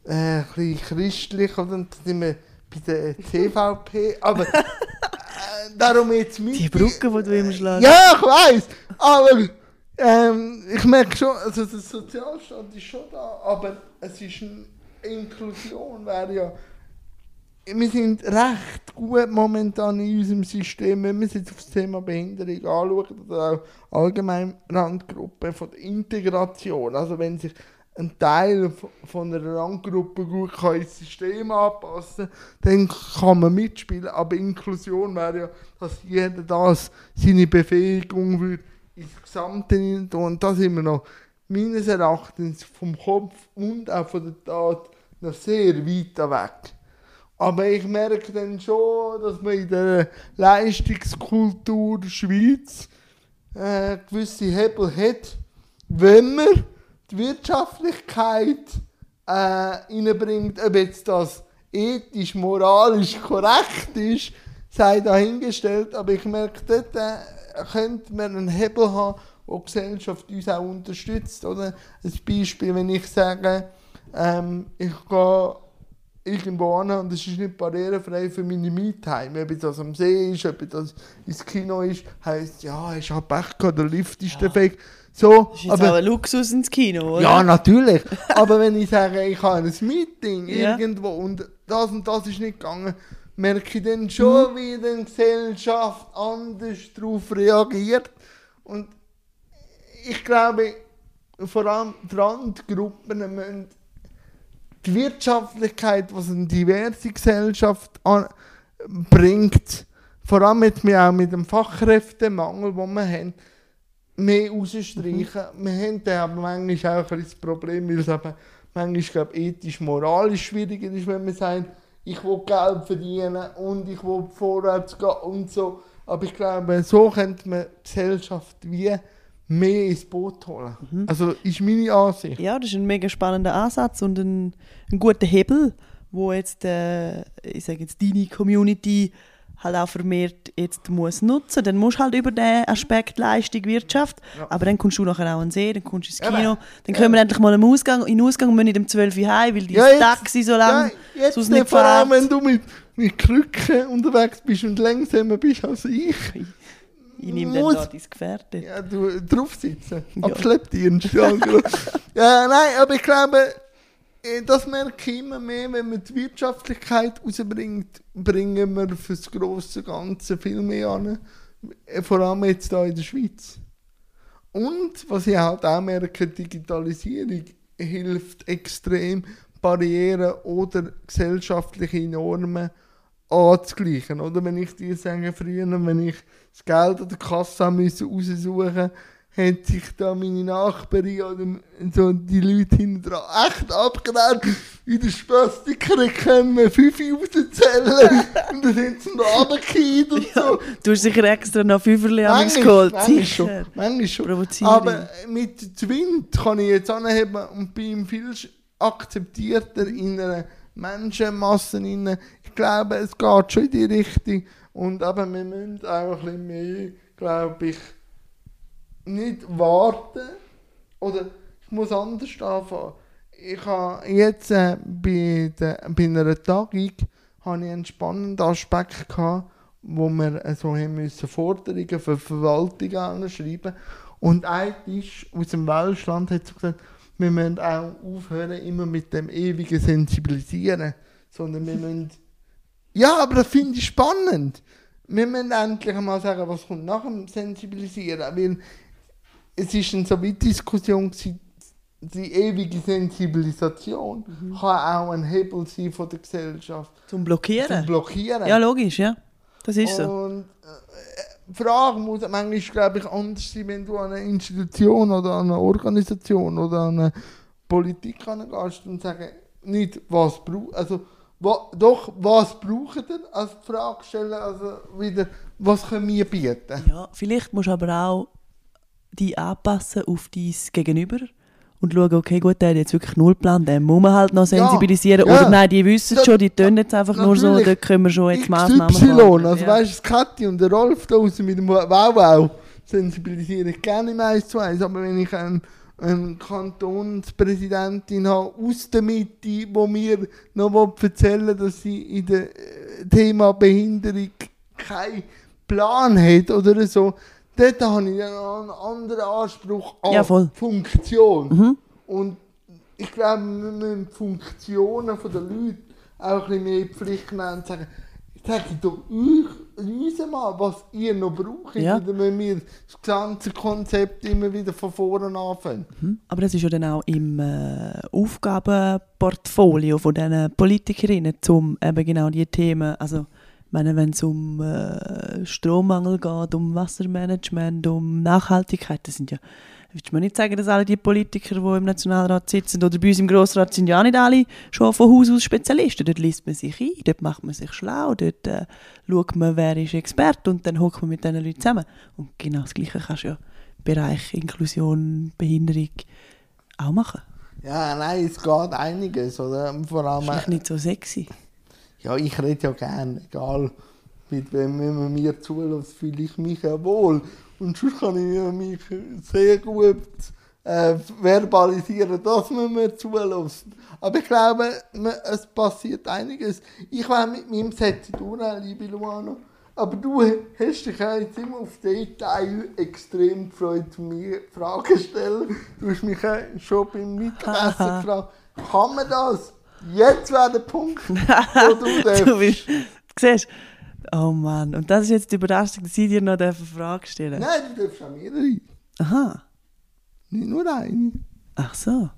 äh, ein bisschen christlich. Oder? Und dann sind wir bei der CVP. Aber (laughs) äh, darum jetzt mit. Die Brücke, die du immer schlägst. Ja, ich weiß. Aber ähm, ich merke schon, also der Sozialstaat ist schon da, aber es ist Inklusion, wäre ja. Wir sind recht gut momentan in unserem System, wenn wir jetzt auf das Thema Behinderung anschauen oder auch allgemein Randgruppen von der Integration. Also wenn sich ein Teil von- einer Randgruppe gut kann ins System anpassen dann kann man mitspielen. Aber Inklusion wäre ja, dass jeder das seine Befähigung würde ins Gesamte hinein. Und da sind wir noch meines Erachtens vom Kopf und auch von der Tat noch sehr weit weg. Aber ich merke dann schon, dass man in der Leistungskultur der Schweiz äh, gewisse Hebel hat, wenn man die Wirtschaftlichkeit äh, reinbringt, ob jetzt das ethisch, moralisch korrekt ist, sei dahingestellt. Aber ich merke, dort äh, könnte man einen Hebel haben, wo die Gesellschaft uns auch unterstützt. Oder? Ein Beispiel, wenn ich sage, ähm, ich gehe irgendwo hin und es ist nicht barrierefrei für meine Me-Time. Ob das am See ist, ob das ins Kino ist, heisst, ja, ich habe Pech gehabt, der Lift ist defekt. So, Das ist jetzt auch ein Luxus ins Kino, oder? ja, natürlich. Aber wenn ich sage, ich habe ein Meeting Ja. irgendwo und das und das ist nicht gegangen, merke ich dann schon, wie die Gesellschaft anders darauf reagiert. Und ich glaube, vor allem die Randgruppen müssen die Wirtschaftlichkeit, was eine diverse Gesellschaft an, bringt, vor allem mit, auch mit dem Fachkräftemangel, den wir haben, mehr rausstreichen. Wir haben dann aber manchmal auch ein das Problem, weil es eben manchmal glaub, ethisch, moralisch schwieriger ist, wenn man sagt, ich will Geld verdienen und ich will vorwärts gehen und so. Aber ich glaube, so könnte man die Gesellschaft wie mehr ins Boot holen. Also ist meine Ansicht. Ja, das ist ein mega spannender Ansatz und ein, ein guter Hebel, wo jetzt, äh, ich sage jetzt, deine Community halt auch vermehrt jetzt muss nutzen. Dann musst du halt über den Aspekt Leistung, Wirtschaft, Ja. aber dann kommst du nachher auch an den See, dann kommst du ins. Kino, dann können wir endlich mal im Ausgang, in den Ausgang und müssen nicht um 12 Uhr heim, weil dein Taxi so lange ja, jetzt sonst nicht nicht vor allem, fährt. wenn du mit, mit Krücken unterwegs bist und langsamer bist als ich. Ich nehme dann Muss- da dein Gefährte. Ja, du drauf sitzen. Ja. Abschleppdienst. Ja, (laughs) ja, nein, aber ich glaube, eh, das merke ich immer mehr, wenn man die Wirtschaftlichkeit rausbringt, bringen wir für das grosse Ganze viel mehr an. Eh, Vor allem jetzt hier in der Schweiz. Und was ich halt auch merke, Digitalisierung hilft extrem, Barrieren oder gesellschaftliche Normen anzugleichen. Oder wenn ich dir sage, früher, wenn ich das Geld an der Kasse haben müssen raussuchen hat sich da meine Nachbarin oder so die Leute hinten dran echt abgerannt. In der Spastiker können wir fünf rauszählen und dann sind sie da runtergefallen und so. Du hast sicher extra noch Fünferli an mich geholt. manchmal schon, manchmal schon. Aber mit Zwind kann ich jetzt anheben und bin viel akzeptierter in einer Menschenmasse. Ich glaube, es geht schon in die Richtung. Und aber wir müssen auch ein bisschen mehr, glaube ich, nicht warten. Oder ich muss anders anfangen. Ich habe jetzt äh, bei, der, bei einer Tagung habe ich einen spannenden Aspekt gehabt, wo wir so haben Forderungen für Verwaltung anschreiben. Und ein Tisch aus dem Weltstand hat so gesagt, wir müssen auch aufhören, immer mit dem ewigen Sensibilisieren. Sondern wir müssen. Ja, aber das finde ich spannend. Wir müssen endlich mal sagen, was kommt nach dem Sensibilisieren. Weil es ist eine so wie Diskussion die ewige Sensibilisation kann auch ein Hebel sein von der Gesellschaft. Zum Zum Blockieren? Blockieren. Ja, logisch, ja. Das ist so. Und äh, die Frage muss manchmal, glaube ich, anders sein, wenn du an eine Institution oder an eine Organisation oder an eine Politik angehst und sagen, nicht was braucht, also doch, was braucht ihr als Frage stellen, also wieder, was können wir bieten? Ja, vielleicht musst du aber auch die anpassen auf dein Gegenüber und schauen, okay, gut, der hat jetzt wirklich null Plan, den muss man halt noch Ja, sensibilisieren. ja. Oder nein, die wissen es Das- schon, die tun jetzt einfach nur so, da können wir schon jetzt Massnahmen machen. also ja. weißt du, Kathi und der Rolf da draußen mit dem Wow Wow sensibilisiere ich gerne im 1 zu 1, aber wenn ich einen, eine Kantonspräsidentin habe aus der Mitte, wo mir noch erzählen dass sie in dem äh, Thema Behinderung keinen Plan hat oder so, dort habe ich dann einen anderen Anspruch an Ja. Funktion. Mhm. Und ich glaube, wir müssen die Funktionen der Leute auch ein bisschen mehr die Pflicht nehmen und sagen, sag doch euch, uns mal, was ihr noch braucht. Ja. Oder müssen wir das ganze Konzept immer wieder von vorne anfangen. Mhm. Aber das ist ja dann auch im äh, Aufgabenportfolio von diesen Politikerinnen, um eben genau diese Themen, also meine, wenn es um äh, Strommangel geht, um Wassermanagement, um Nachhaltigkeit, das sind ja, willst du mir nicht sagen, dass alle die Politiker, die im Nationalrat sitzen oder bei uns im Grossrat sind ja auch nicht alle schon von Haus aus Spezialisten. Dort liest man sich ein, dort macht man sich schlau, dort äh, schaut man, wer ist Experte und dann hockt man mit diesen Leuten zusammen. Und genau das Gleiche kannst du ja im Bereich Inklusion, Behinderung auch machen. Ja, nein, es geht einiges. Oder? Vor allem, Vielleicht nicht so sexy. ja, ich rede ja gerne, egal mit wem man mir zulässt, fühle ich mich ja wohl. Und sonst kann ich ja mich sehr gut äh, verbalisieren, dass man mir zulässt. Aber ich glaube, man, es passiert einiges. Ich war mit meinem Set durch, liebe Luano. Aber du hast dich ja jetzt immer auf Detail extrem gefreut, mir Fragen stellen. Du hast mich schon beim Mittagessen (laughs) gefragt, kann man das? Jetzt wäre der Punkt, wo du (laughs) du bist, siehst, oh Mann, und das ist jetzt die Überraschung, dass ich dir noch eine Frage stellen Nein, du darfst auch mehrere. Aha, Nicht nur eine. ach so.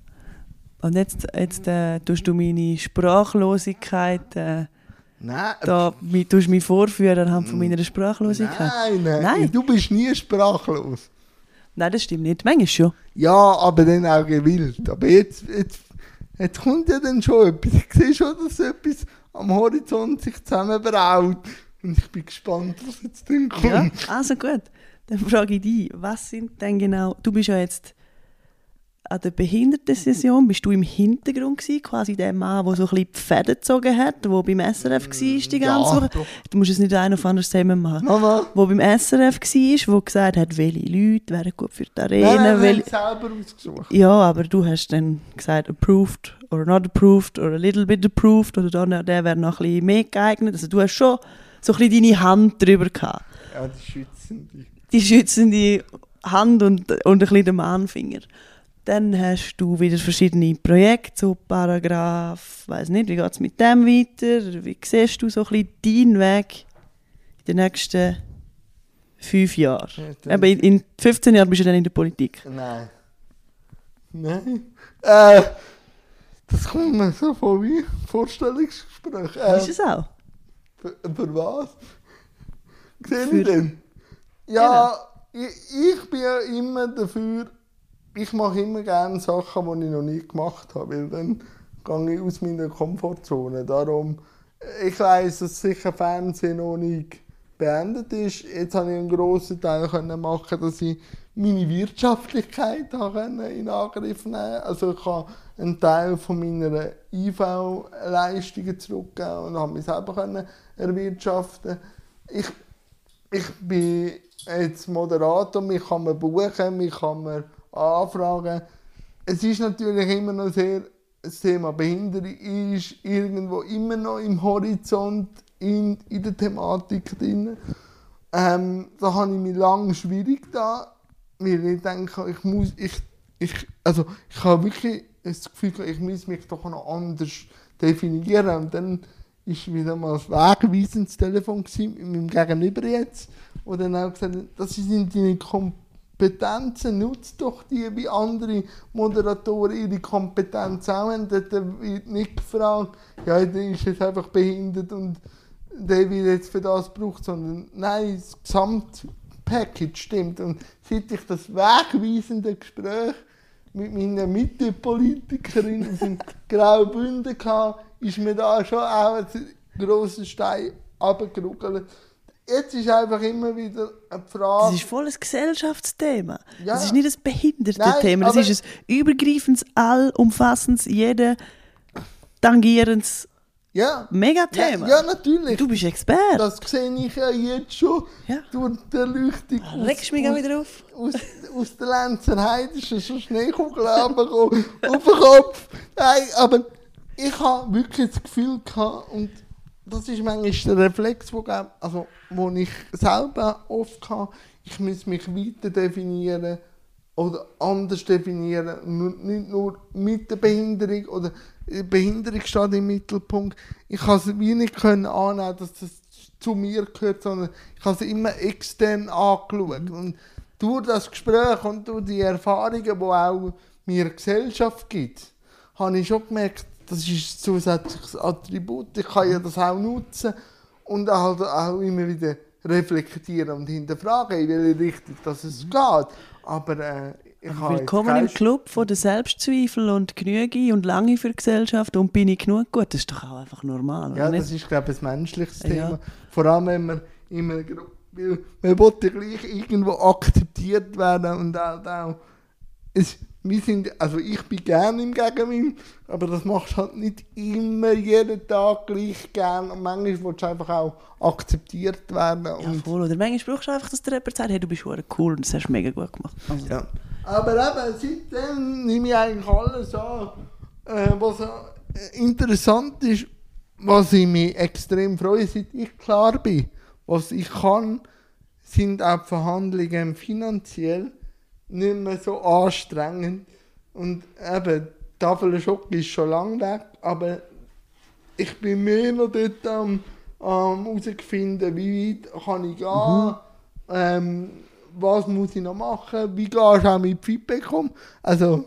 Und jetzt, jetzt äh, tust du meine Sprachlosigkeit, äh, Nein, da, mi, tust mich vorführen anhand von meiner Sprachlosigkeit. nein, nein, Nein. Du bist nie sprachlos. Nein, das stimmt nicht. Manchmal schon. Ja, aber dann auch gewillt. Aber jetzt, jetzt, jetzt kommt ja dann schon etwas. Ich sehe schon, dass etwas am Horizont sich zusammenbraut. Und ich bin gespannt, was jetzt dann kommt. Ja, also gut. Dann frage ich dich, was sind denn genau, du bist ja jetzt an der Behindertensession, bist du im Hintergrund gewesen, quasi der Mann, der so ein bisschen die Fäden gezogen hat, der beim SRF war die ganze ja, Woche. doch. Du musst es nicht ein auf anders zusammen machen. Mama. Wo beim SRF war, wo gesagt hat, welche Leute wären gut für die Arena. Nein, nein, welche... selber ausgesucht. Ja, aber du hast dann gesagt, approved or not approved or a little bit approved oder der wäre noch ein bisschen mehr geeignet. Also du hast schon so ein bisschen deine Hand drüber gehabt. Ja, die Schützende. Die schützende Hand und, und ein bisschen den Mahnfinger. Dann hast du wieder verschiedene Projekte, so Paragraph, weiß nicht, wie geht es mit dem weiter? Wie siehst du so ein bisschen deinen Weg in den nächsten fünf Jahren? Ja, Aber in, in 15 Jahren bist du dann in der Politik. Nein. Nein. Äh, das kommt mir so vor wie Vorstellungsgespräch. Äh, Ist es auch? Für, für was? Sehe ich denn? Ja, ich, ich bin ja immer dafür, ich mache immer gerne Sachen, die ich noch nie gemacht habe, weil dann gehe ich aus meiner Komfortzone. Darum, ich weiß, dass sicher Fernsehen noch nicht beendet ist. Jetzt habe ich einen grossen Teil können machen, dass ich meine Wirtschaftlichkeit in Angriff nehmen Also ich habe einen Teil von meiner IV-Leistungen zurückgeben und habe mich selber können erwirtschaften. Ich, ich bin jetzt Moderator, mich kann man buchen, mich kann man anfragen. Es ist natürlich immer noch sehr, das Thema Behinderung ist irgendwo immer noch im Horizont in, in der Thematik drin. Ähm, da habe ich mich lange schwierig da, weil ich denke, ich muss, ich, ich, also ich habe wirklich das Gefühl, ich muss mich doch noch anders definieren. Und dann ist wieder mal das wegweisendes Telefon mit meinem Gegenüber jetzt, wo dann auch gesagt das sind deine Kompetenzen, nutzt doch die, wie andere Moderatoren ihre Kompetenz auch haben. Dort wird nicht gefragt, ja, der ist jetzt einfach behindert und der wird jetzt für das gebraucht, sondern nein, das Gesamtpackage stimmt. Und seit ich das wegweisende Gespräch mit meiner Mittepolitikerin aus (laughs) dem Graubünden hatte, ist mir da schon auch ein grosser Stein runtergeruckelt. Jetzt ist einfach immer wieder eine Das Frage. ist voll ein Gesellschaftsthema. Ja. Das ist nicht ein Nein, Behindertenthema. Das ist ein übergreifendes, allumfassendes, jeden tangierendes Ja, Megathema. ja, ja, natürlich. Du bist Experte. Das sehe ich ja jetzt schon Ja. durch die Erleuchtung. Regst mich auch wieder auf. aus, aus der Lenzerheide ist schon so Schneekugel (laughs) auf den Kopf. Nein, aber ich habe wirklich das Gefühl gehabt, und das ist manchmal der Reflex, glaub- also, wo ich selber oft hatte, ich muss mich weiter definieren oder anders definieren, nicht nur mit der Behinderung oder Behinderung steht im Mittelpunkt. Ich kann es wie nicht können annehmen, dass das zu mir gehört, sondern ich habe es immer extern angeschaut. Und durch das Gespräch und durch die Erfahrungen, die auch mir Gesellschaft gibt, habe ich schon gemerkt, das ist ein zusätzliches Attribut. Ich kann ja das auch nutzen und halt auch immer wieder reflektieren und hinterfragen, in welche Richtung das es geht. Aber äh, Willkommen im Club von den Selbstzweifel und Genüge und lange für die Gesellschaft und bin ich genug gut. Das ist doch auch einfach normal. oder Ja, das ist, glaube ich, ein menschliches Ja. Thema. Vor allem, wenn man immer, weil man will ja gleich irgendwo akzeptiert werden und auch, auch es, wir sind, also ich bin gerne im Gegenwind, aber das machst du halt nicht immer jeden Tag gleich gern und manchmal willst du einfach auch akzeptiert werden ja, voll. Oder manchmal brauchst du einfach, dass der jemand sagt, hey, du bist cool und das hast du mega gut gemacht. Also, ja. Aber eben, seitdem nehme ich eigentlich alles an. Äh, was äh, interessant ist, was ich mich extrem freue, seit ich klar bin, was ich kann, sind auch die Verhandlungen finanziell nicht mehr so anstrengend. Und eben, Tafel Schock ist schon lange weg, aber ich bin mehr noch dort am ähm, herausfinden, wie weit kann ich gehen, ähm, was muss ich noch machen, wie gehst du auch mit Feedback um. Also,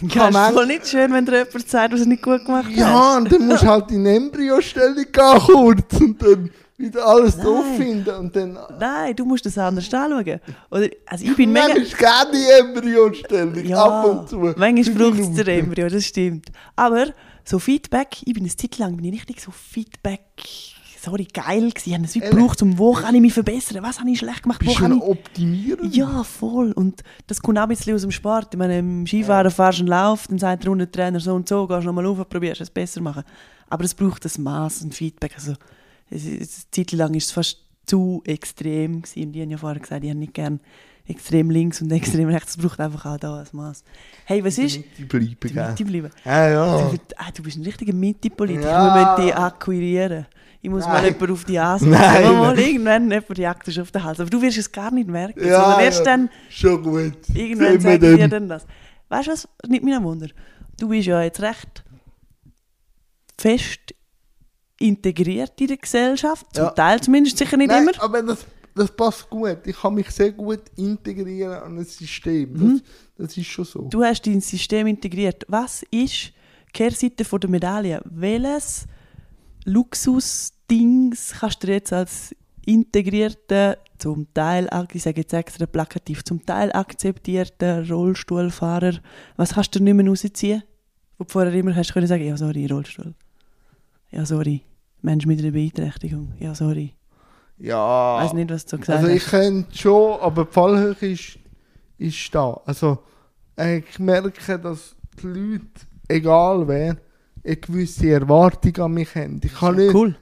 Ja, Kann ist voll nicht schön, wenn dir jemand sagt, was er nicht gut gemacht hat. ja, und dann musst du halt in Embryostellung gehen kurz und dann wieder alles Nein. drauf finden und dann... Nein, du musst das anders anschauen. Oder, also ich bin Manchmal mega... ist gerne die Embryostellung, Ja, ab und zu. manchmal braucht es der Embryo, das stimmt. Aber so Feedback, ich bin eine Zeit lang bin ich richtig so Feedback... Sorry, geil gewesen. Ich habe es wie gebraucht, um wo kann ich mich verbessern, was habe ich schlecht gemacht, wo Bist du kann ich... Optimierer? Ja, voll. Und das kommt auch ein bisschen aus dem Sport. Ich meine, im Skifahren fahrst du einen Lauf, dann sagt der Rundentrainer so und so, gehst nochmal rauf, probierst es besser zu machen. Aber es braucht ein Maß und Feedback. Also, es, es, eine Zeit lang war es fast zu extrem. Gewesen. Und ich habe ja vorher gesagt, ich habe nicht gerne extrem links und extrem rechts. Es braucht einfach auch da ein Maß. Hey, was ist? Die bleiben, Die? Mitte bleiben. Ja, ja. Du, ah, du bist ein richtiger Mitte-Politiker. Ja. Wir müssen dich akquirieren. Ich muss mal Nein. jemanden auf die Ansicht Nein, nehmen. Mal irgendwann jemand jagt dich auf den Hals. Aber du wirst es gar nicht merken. Ja, sondern erst ja. dann, Schon gut. irgendwann ich dir dann. das. Weißt du was? Nicht mir ein Wunder. Du bist ja jetzt recht fest integriert in der Gesellschaft. Zum Ja. Teil zumindest, sicher nicht Nein, immer. aber das, das passt gut. Ich kann mich sehr gut integrieren an ein System. Mhm. Das, das ist schon so. Du hast dein System integriert. Was ist die Kehrseite der Medaille? Welches Luxusdings kannst du dir jetzt als integrierter, zum Teil, ich sage jetzt extra plakativ, zum Teil akzeptierter Rollstuhlfahrer, was kannst du nicht mehr rausziehen? Wo du vorher immer hast können sagen, ja sorry, Rollstuhl. Ja sorry, Mensch mit einer Beeinträchtigung. Ja sorry. Ja. Ich weiß nicht, was du gesagt Also ich hast. könnte schon, aber die Fallhöhe ist, ist da. Also ich merke, dass die Leute, egal wer, eine gewisse Erwartung an mich haben. Ich kann nicht... Cool.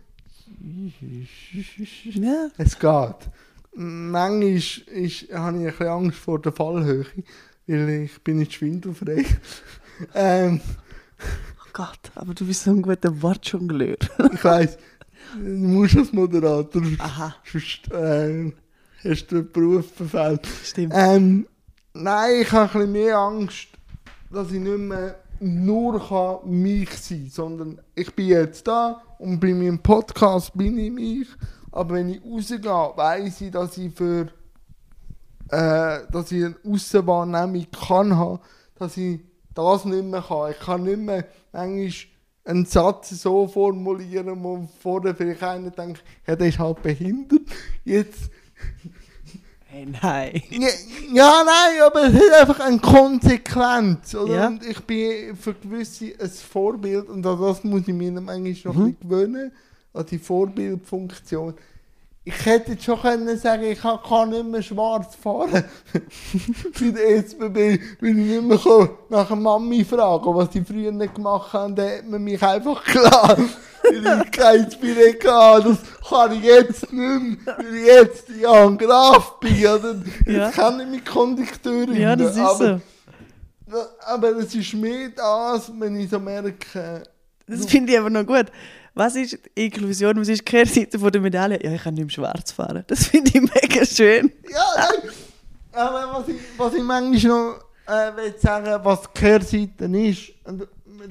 Ja. Es geht. Manchmal ist, ist, habe ich ein bisschen Angst vor der Fallhöhe, weil ich bin nicht schwindelfrei. (laughs) ähm, Oh Gott, aber du bist so ein guter Wortjongleur. ich weiss, du musst als Moderator, Aha, sonst äh, hast du den Beruf verfehlt. stimmt. Ähm, nein, ich habe ein bisschen mehr Angst, dass ich nicht mehr nur kann mich sein sondern ich bin jetzt da und bei meinem Podcast bin ich mich. Aber wenn ich rausgehe, weiss ich, dass ich für äh, dass ich eine Aussenwahrnehmung kann haben, dass ich das nicht mehr kann. Ich kann nicht mehr manchmal einen Satz so formulieren, wo vorher vielleicht einer denkt, ja, der ist halt behindert. Jetzt Hey, nein. ja, ja, nein, aber es hat einfach eine Konsequenz. Oder? Ja. Und ich bin für gewisse ein Vorbild und an das muss ich mir manchmal noch Mhm. gewöhnen, an die Vorbildfunktion. Ich hätte jetzt schon können sagen, ich kann, nicht mehr schwarz fahren. (laughs) Bei der SBB, weil ich nicht mehr kann nach der Mami fragen was die früher nicht gemacht haben, dann hat man mich einfach klar. weil ich kein hatte. Das kann ich jetzt nicht mehr, weil ich jetzt Jan Graf bin. Oder? Jetzt Ja. kann ich mich Kondukteurin. Ja, das ist aber, so. Aber es ist mehr das, wenn ich so merke, Das finde ich aber noch gut. Was ist Inklusion? Was ist die Kehrseite von der Medaille? Ja, ich kann nicht mehr schwarz fahren. Das finde ich mega schön. Ja, nein. Aber was ich, was ich manchmal noch äh, will sagen, was die Kehrseite ist,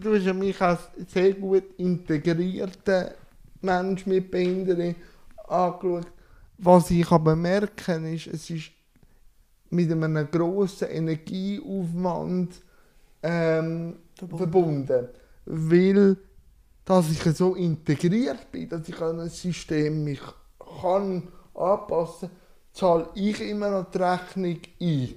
du hast ja mich als sehr gut integrierten Mensch mit Behinderung angeschaut. Was ich aber merke, ist, es ist mit einem grossen Energieaufwand ähm, verbunden. Weil dass ich so integriert bin, dass ich an ein System mich kann anpassen zahle ich immer noch die Rechnung ein.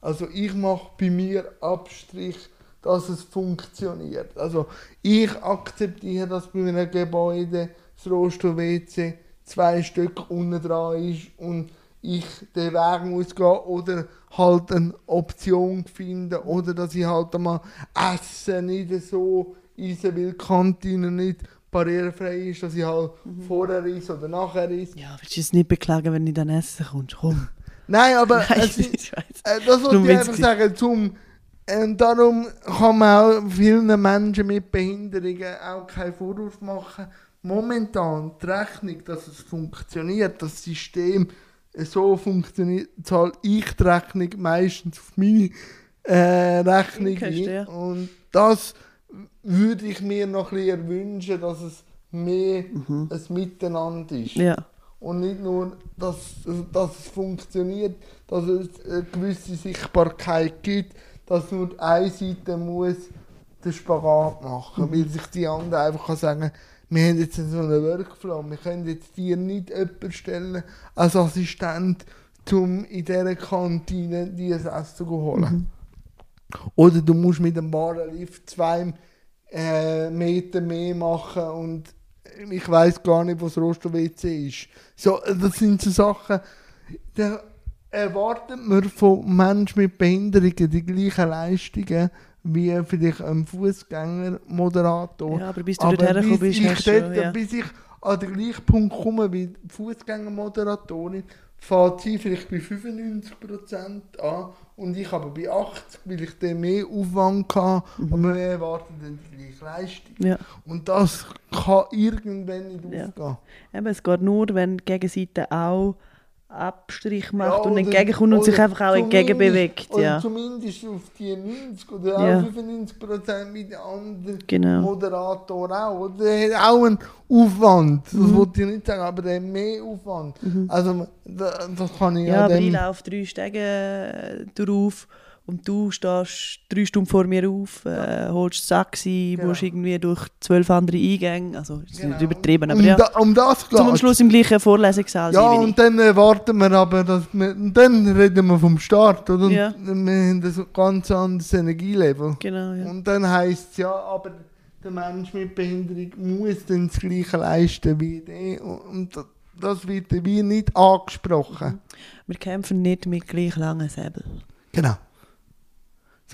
Also ich mache bei mir Abstrich, dass es funktioniert. Also ich akzeptiere, dass bei einem Gebäude das Rollstuhl-WC zwei Stück unten dran ist und ich den Weg muss gehen oder halt eine Option finden oder dass ich halt einmal Essen nicht so will, die Kantine nicht barrierefrei ist, dass ich halt vorher ist oder nachher ist. Ja, willst du es nicht beklagen, wenn du dann essen kommst? Komm. (laughs) Nein, aber (laughs) Nein, es ist, ich weiß. äh, das wollte ich einfach sagen, zum, äh, darum kann man auch vielen Menschen mit Behinderungen auch keinen Vorwurf machen. Momentan die Rechnung, dass es funktioniert, das System so funktioniert, zahle ich die Rechnung meistens auf meine äh, Rechnung. Und das würde ich mir noch ein bisschen wünschen, dass es mehr Mhm. ein Miteinander ist. Ja. Und nicht nur, dass, dass es funktioniert, dass es eine gewisse Sichtbarkeit gibt, dass nur die eine Seite muss den Spagat machen, weil sich die andere einfach kann sagen wir haben jetzt so einen Workflow, wir können jetzt dir nicht jemanden stellen als Assistent, um in dieser Kantine dir das Essen zu holen. Oder du musst mit dem Warenlift zwei äh, Meter mehr machen und ich weiß gar nicht, was Rosto-WC ist. So, das sind so Sachen, da erwartet man von Menschen mit Behinderungen die gleichen Leistungen wie vielleicht ein Fußgängermoderator. ja, aber bis du dort hergekommen bist, ich hast dort, schon, ja. bis ich an den gleichen Punkt komme wie die Fußgängermoderatorin, fährt sie vielleicht bei 95% an und ich aber bei 80%, weil ich dann mehr Aufwand hatte, aber wir erwarten dann die gleiche Leistung. Ja. Und das kann irgendwann nicht Ja. aufgehen. Eben, es geht nur, wenn die Gegenseite auch Abstrich macht Ja, und entgegenkommt und sich einfach auch entgegenbewegt. Ja. zumindest auf die 90 oder Ja. auch 95 Prozent wie der andere Genau. Moderator auch. Oder der hat auch einen Aufwand. Das Mhm. wollte ich nicht sagen, aber der hat mehr Aufwand. Also, da, das kann ich Ja, an aber ich laufe drei Stege äh, drauf und du stehst drei Stunden vor mir auf, äh, holst das Taxi, Genau. musst irgendwie durch zwölf andere Eingänge, also ist Genau. nicht übertrieben, aber um, ja. da, um das Zum am geht Schluss im gleichen Vorlesungssaal Ja, und dann erwarten wir aber, dass wir, und dann reden wir vom Start, oder? Und Ja. Wir haben ein ganz anderes Energielevel. Genau, ja. Und dann heisst es ja, aber der Mensch mit Behinderung muss dann das Gleiche leisten wie der. Und das- wird wie nicht angesprochen. Wir kämpfen nicht mit gleich langen Säbel. Genau.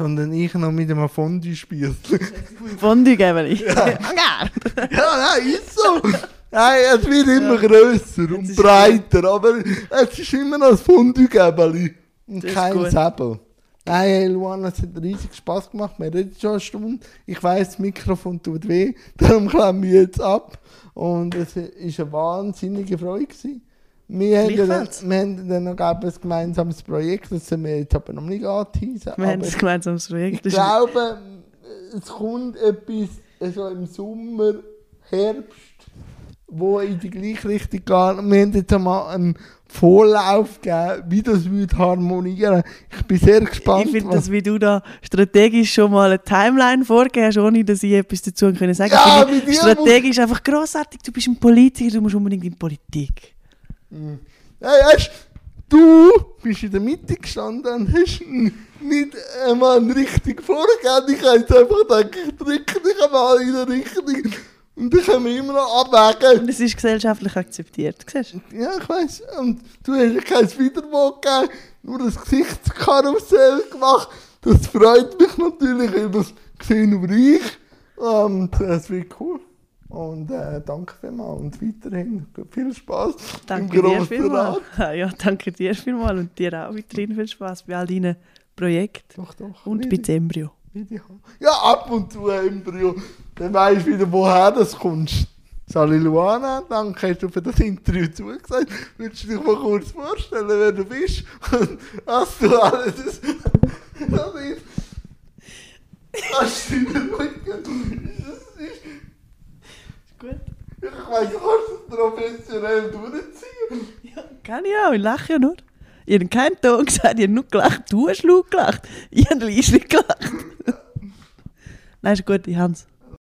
Sondern ich noch mit einem Fondue-Spiel. (laughs) Fondue-Gäbeli. Ja. (laughs) Ja. ja, nein, ist so. Nein, es wird immer grösser und breiter, aber es ist immer noch ein Fondue-Gäbeli und Das kein. Säbel. Nein, hey, Luana, es hat riesig Spass gemacht. Wir reden schon eine Stunde. Ich weiss, das Mikrofon tut weh, (laughs) darum klemmen wir jetzt ab. Und es war eine wahnsinnige Freude. Gewesen. Wir haben, dann, wir haben dann noch ein gemeinsames Projekt, das haben wir jetzt aber noch nicht angeteasert. Wir haben ein gemeinsames Projekt. ich glaube, es kommt etwas so im Sommer, Herbst, wo in die gleiche Richtung geht. Wir haben jetzt einmal einen Vorlauf gegeben, wie das würde harmonieren. Ich bin sehr gespannt. Ich finde was- das, wie du da strategisch schon mal eine Timeline vorgegeben hast, ohne dass ich etwas dazu können sagen Ja, mit dir strategisch einfach grossartig. Du bist ein Politiker, du musst unbedingt in Politik. Hey, weißt, du bist in der Mitte gestanden und hast nicht einmal einen richtig vorgegeben. Ich habe jetzt einfach gedacht, ich drücke dich einmal in der Richtung. Und dann können wir immer noch abwägen. Und es ist gesellschaftlich akzeptiert. Siehst du? Ja, ich weiß. Und du hast kein Wiederwort gegeben, nur das Gesichtskarussell gemacht. Das freut mich natürlich, weil das gesehen über ich. Und äh, es wird cool. Und äh, danke vielmals und weiterhin viel Spaß Danke im dir vielmals. (laughs) Ja, danke dir vielmals und dir auch weiterhin viel Spaß bei all deinen Projekten. Doch, doch. Und bei die haben. Ja, ab und zu ein Embryo. Dann weisst du wieder, woher das kommst. Sali Luana, danke, hast du für das Interview zugesagt. Willst du dich mal kurz vorstellen, wer du bist? Und (laughs) was du alles. Das ist. Das wirklich. Das ist. Gut. Ich meine, du kannst es professionell durchziehen. Ja, kann ich auch, ich lache ja nur. Ich habe keinen Ton gesagt, ich habe nur gelacht. Du hast laut gelacht. Ich habe leise gelacht. (laughs) Nein, ist gut, ich habe es.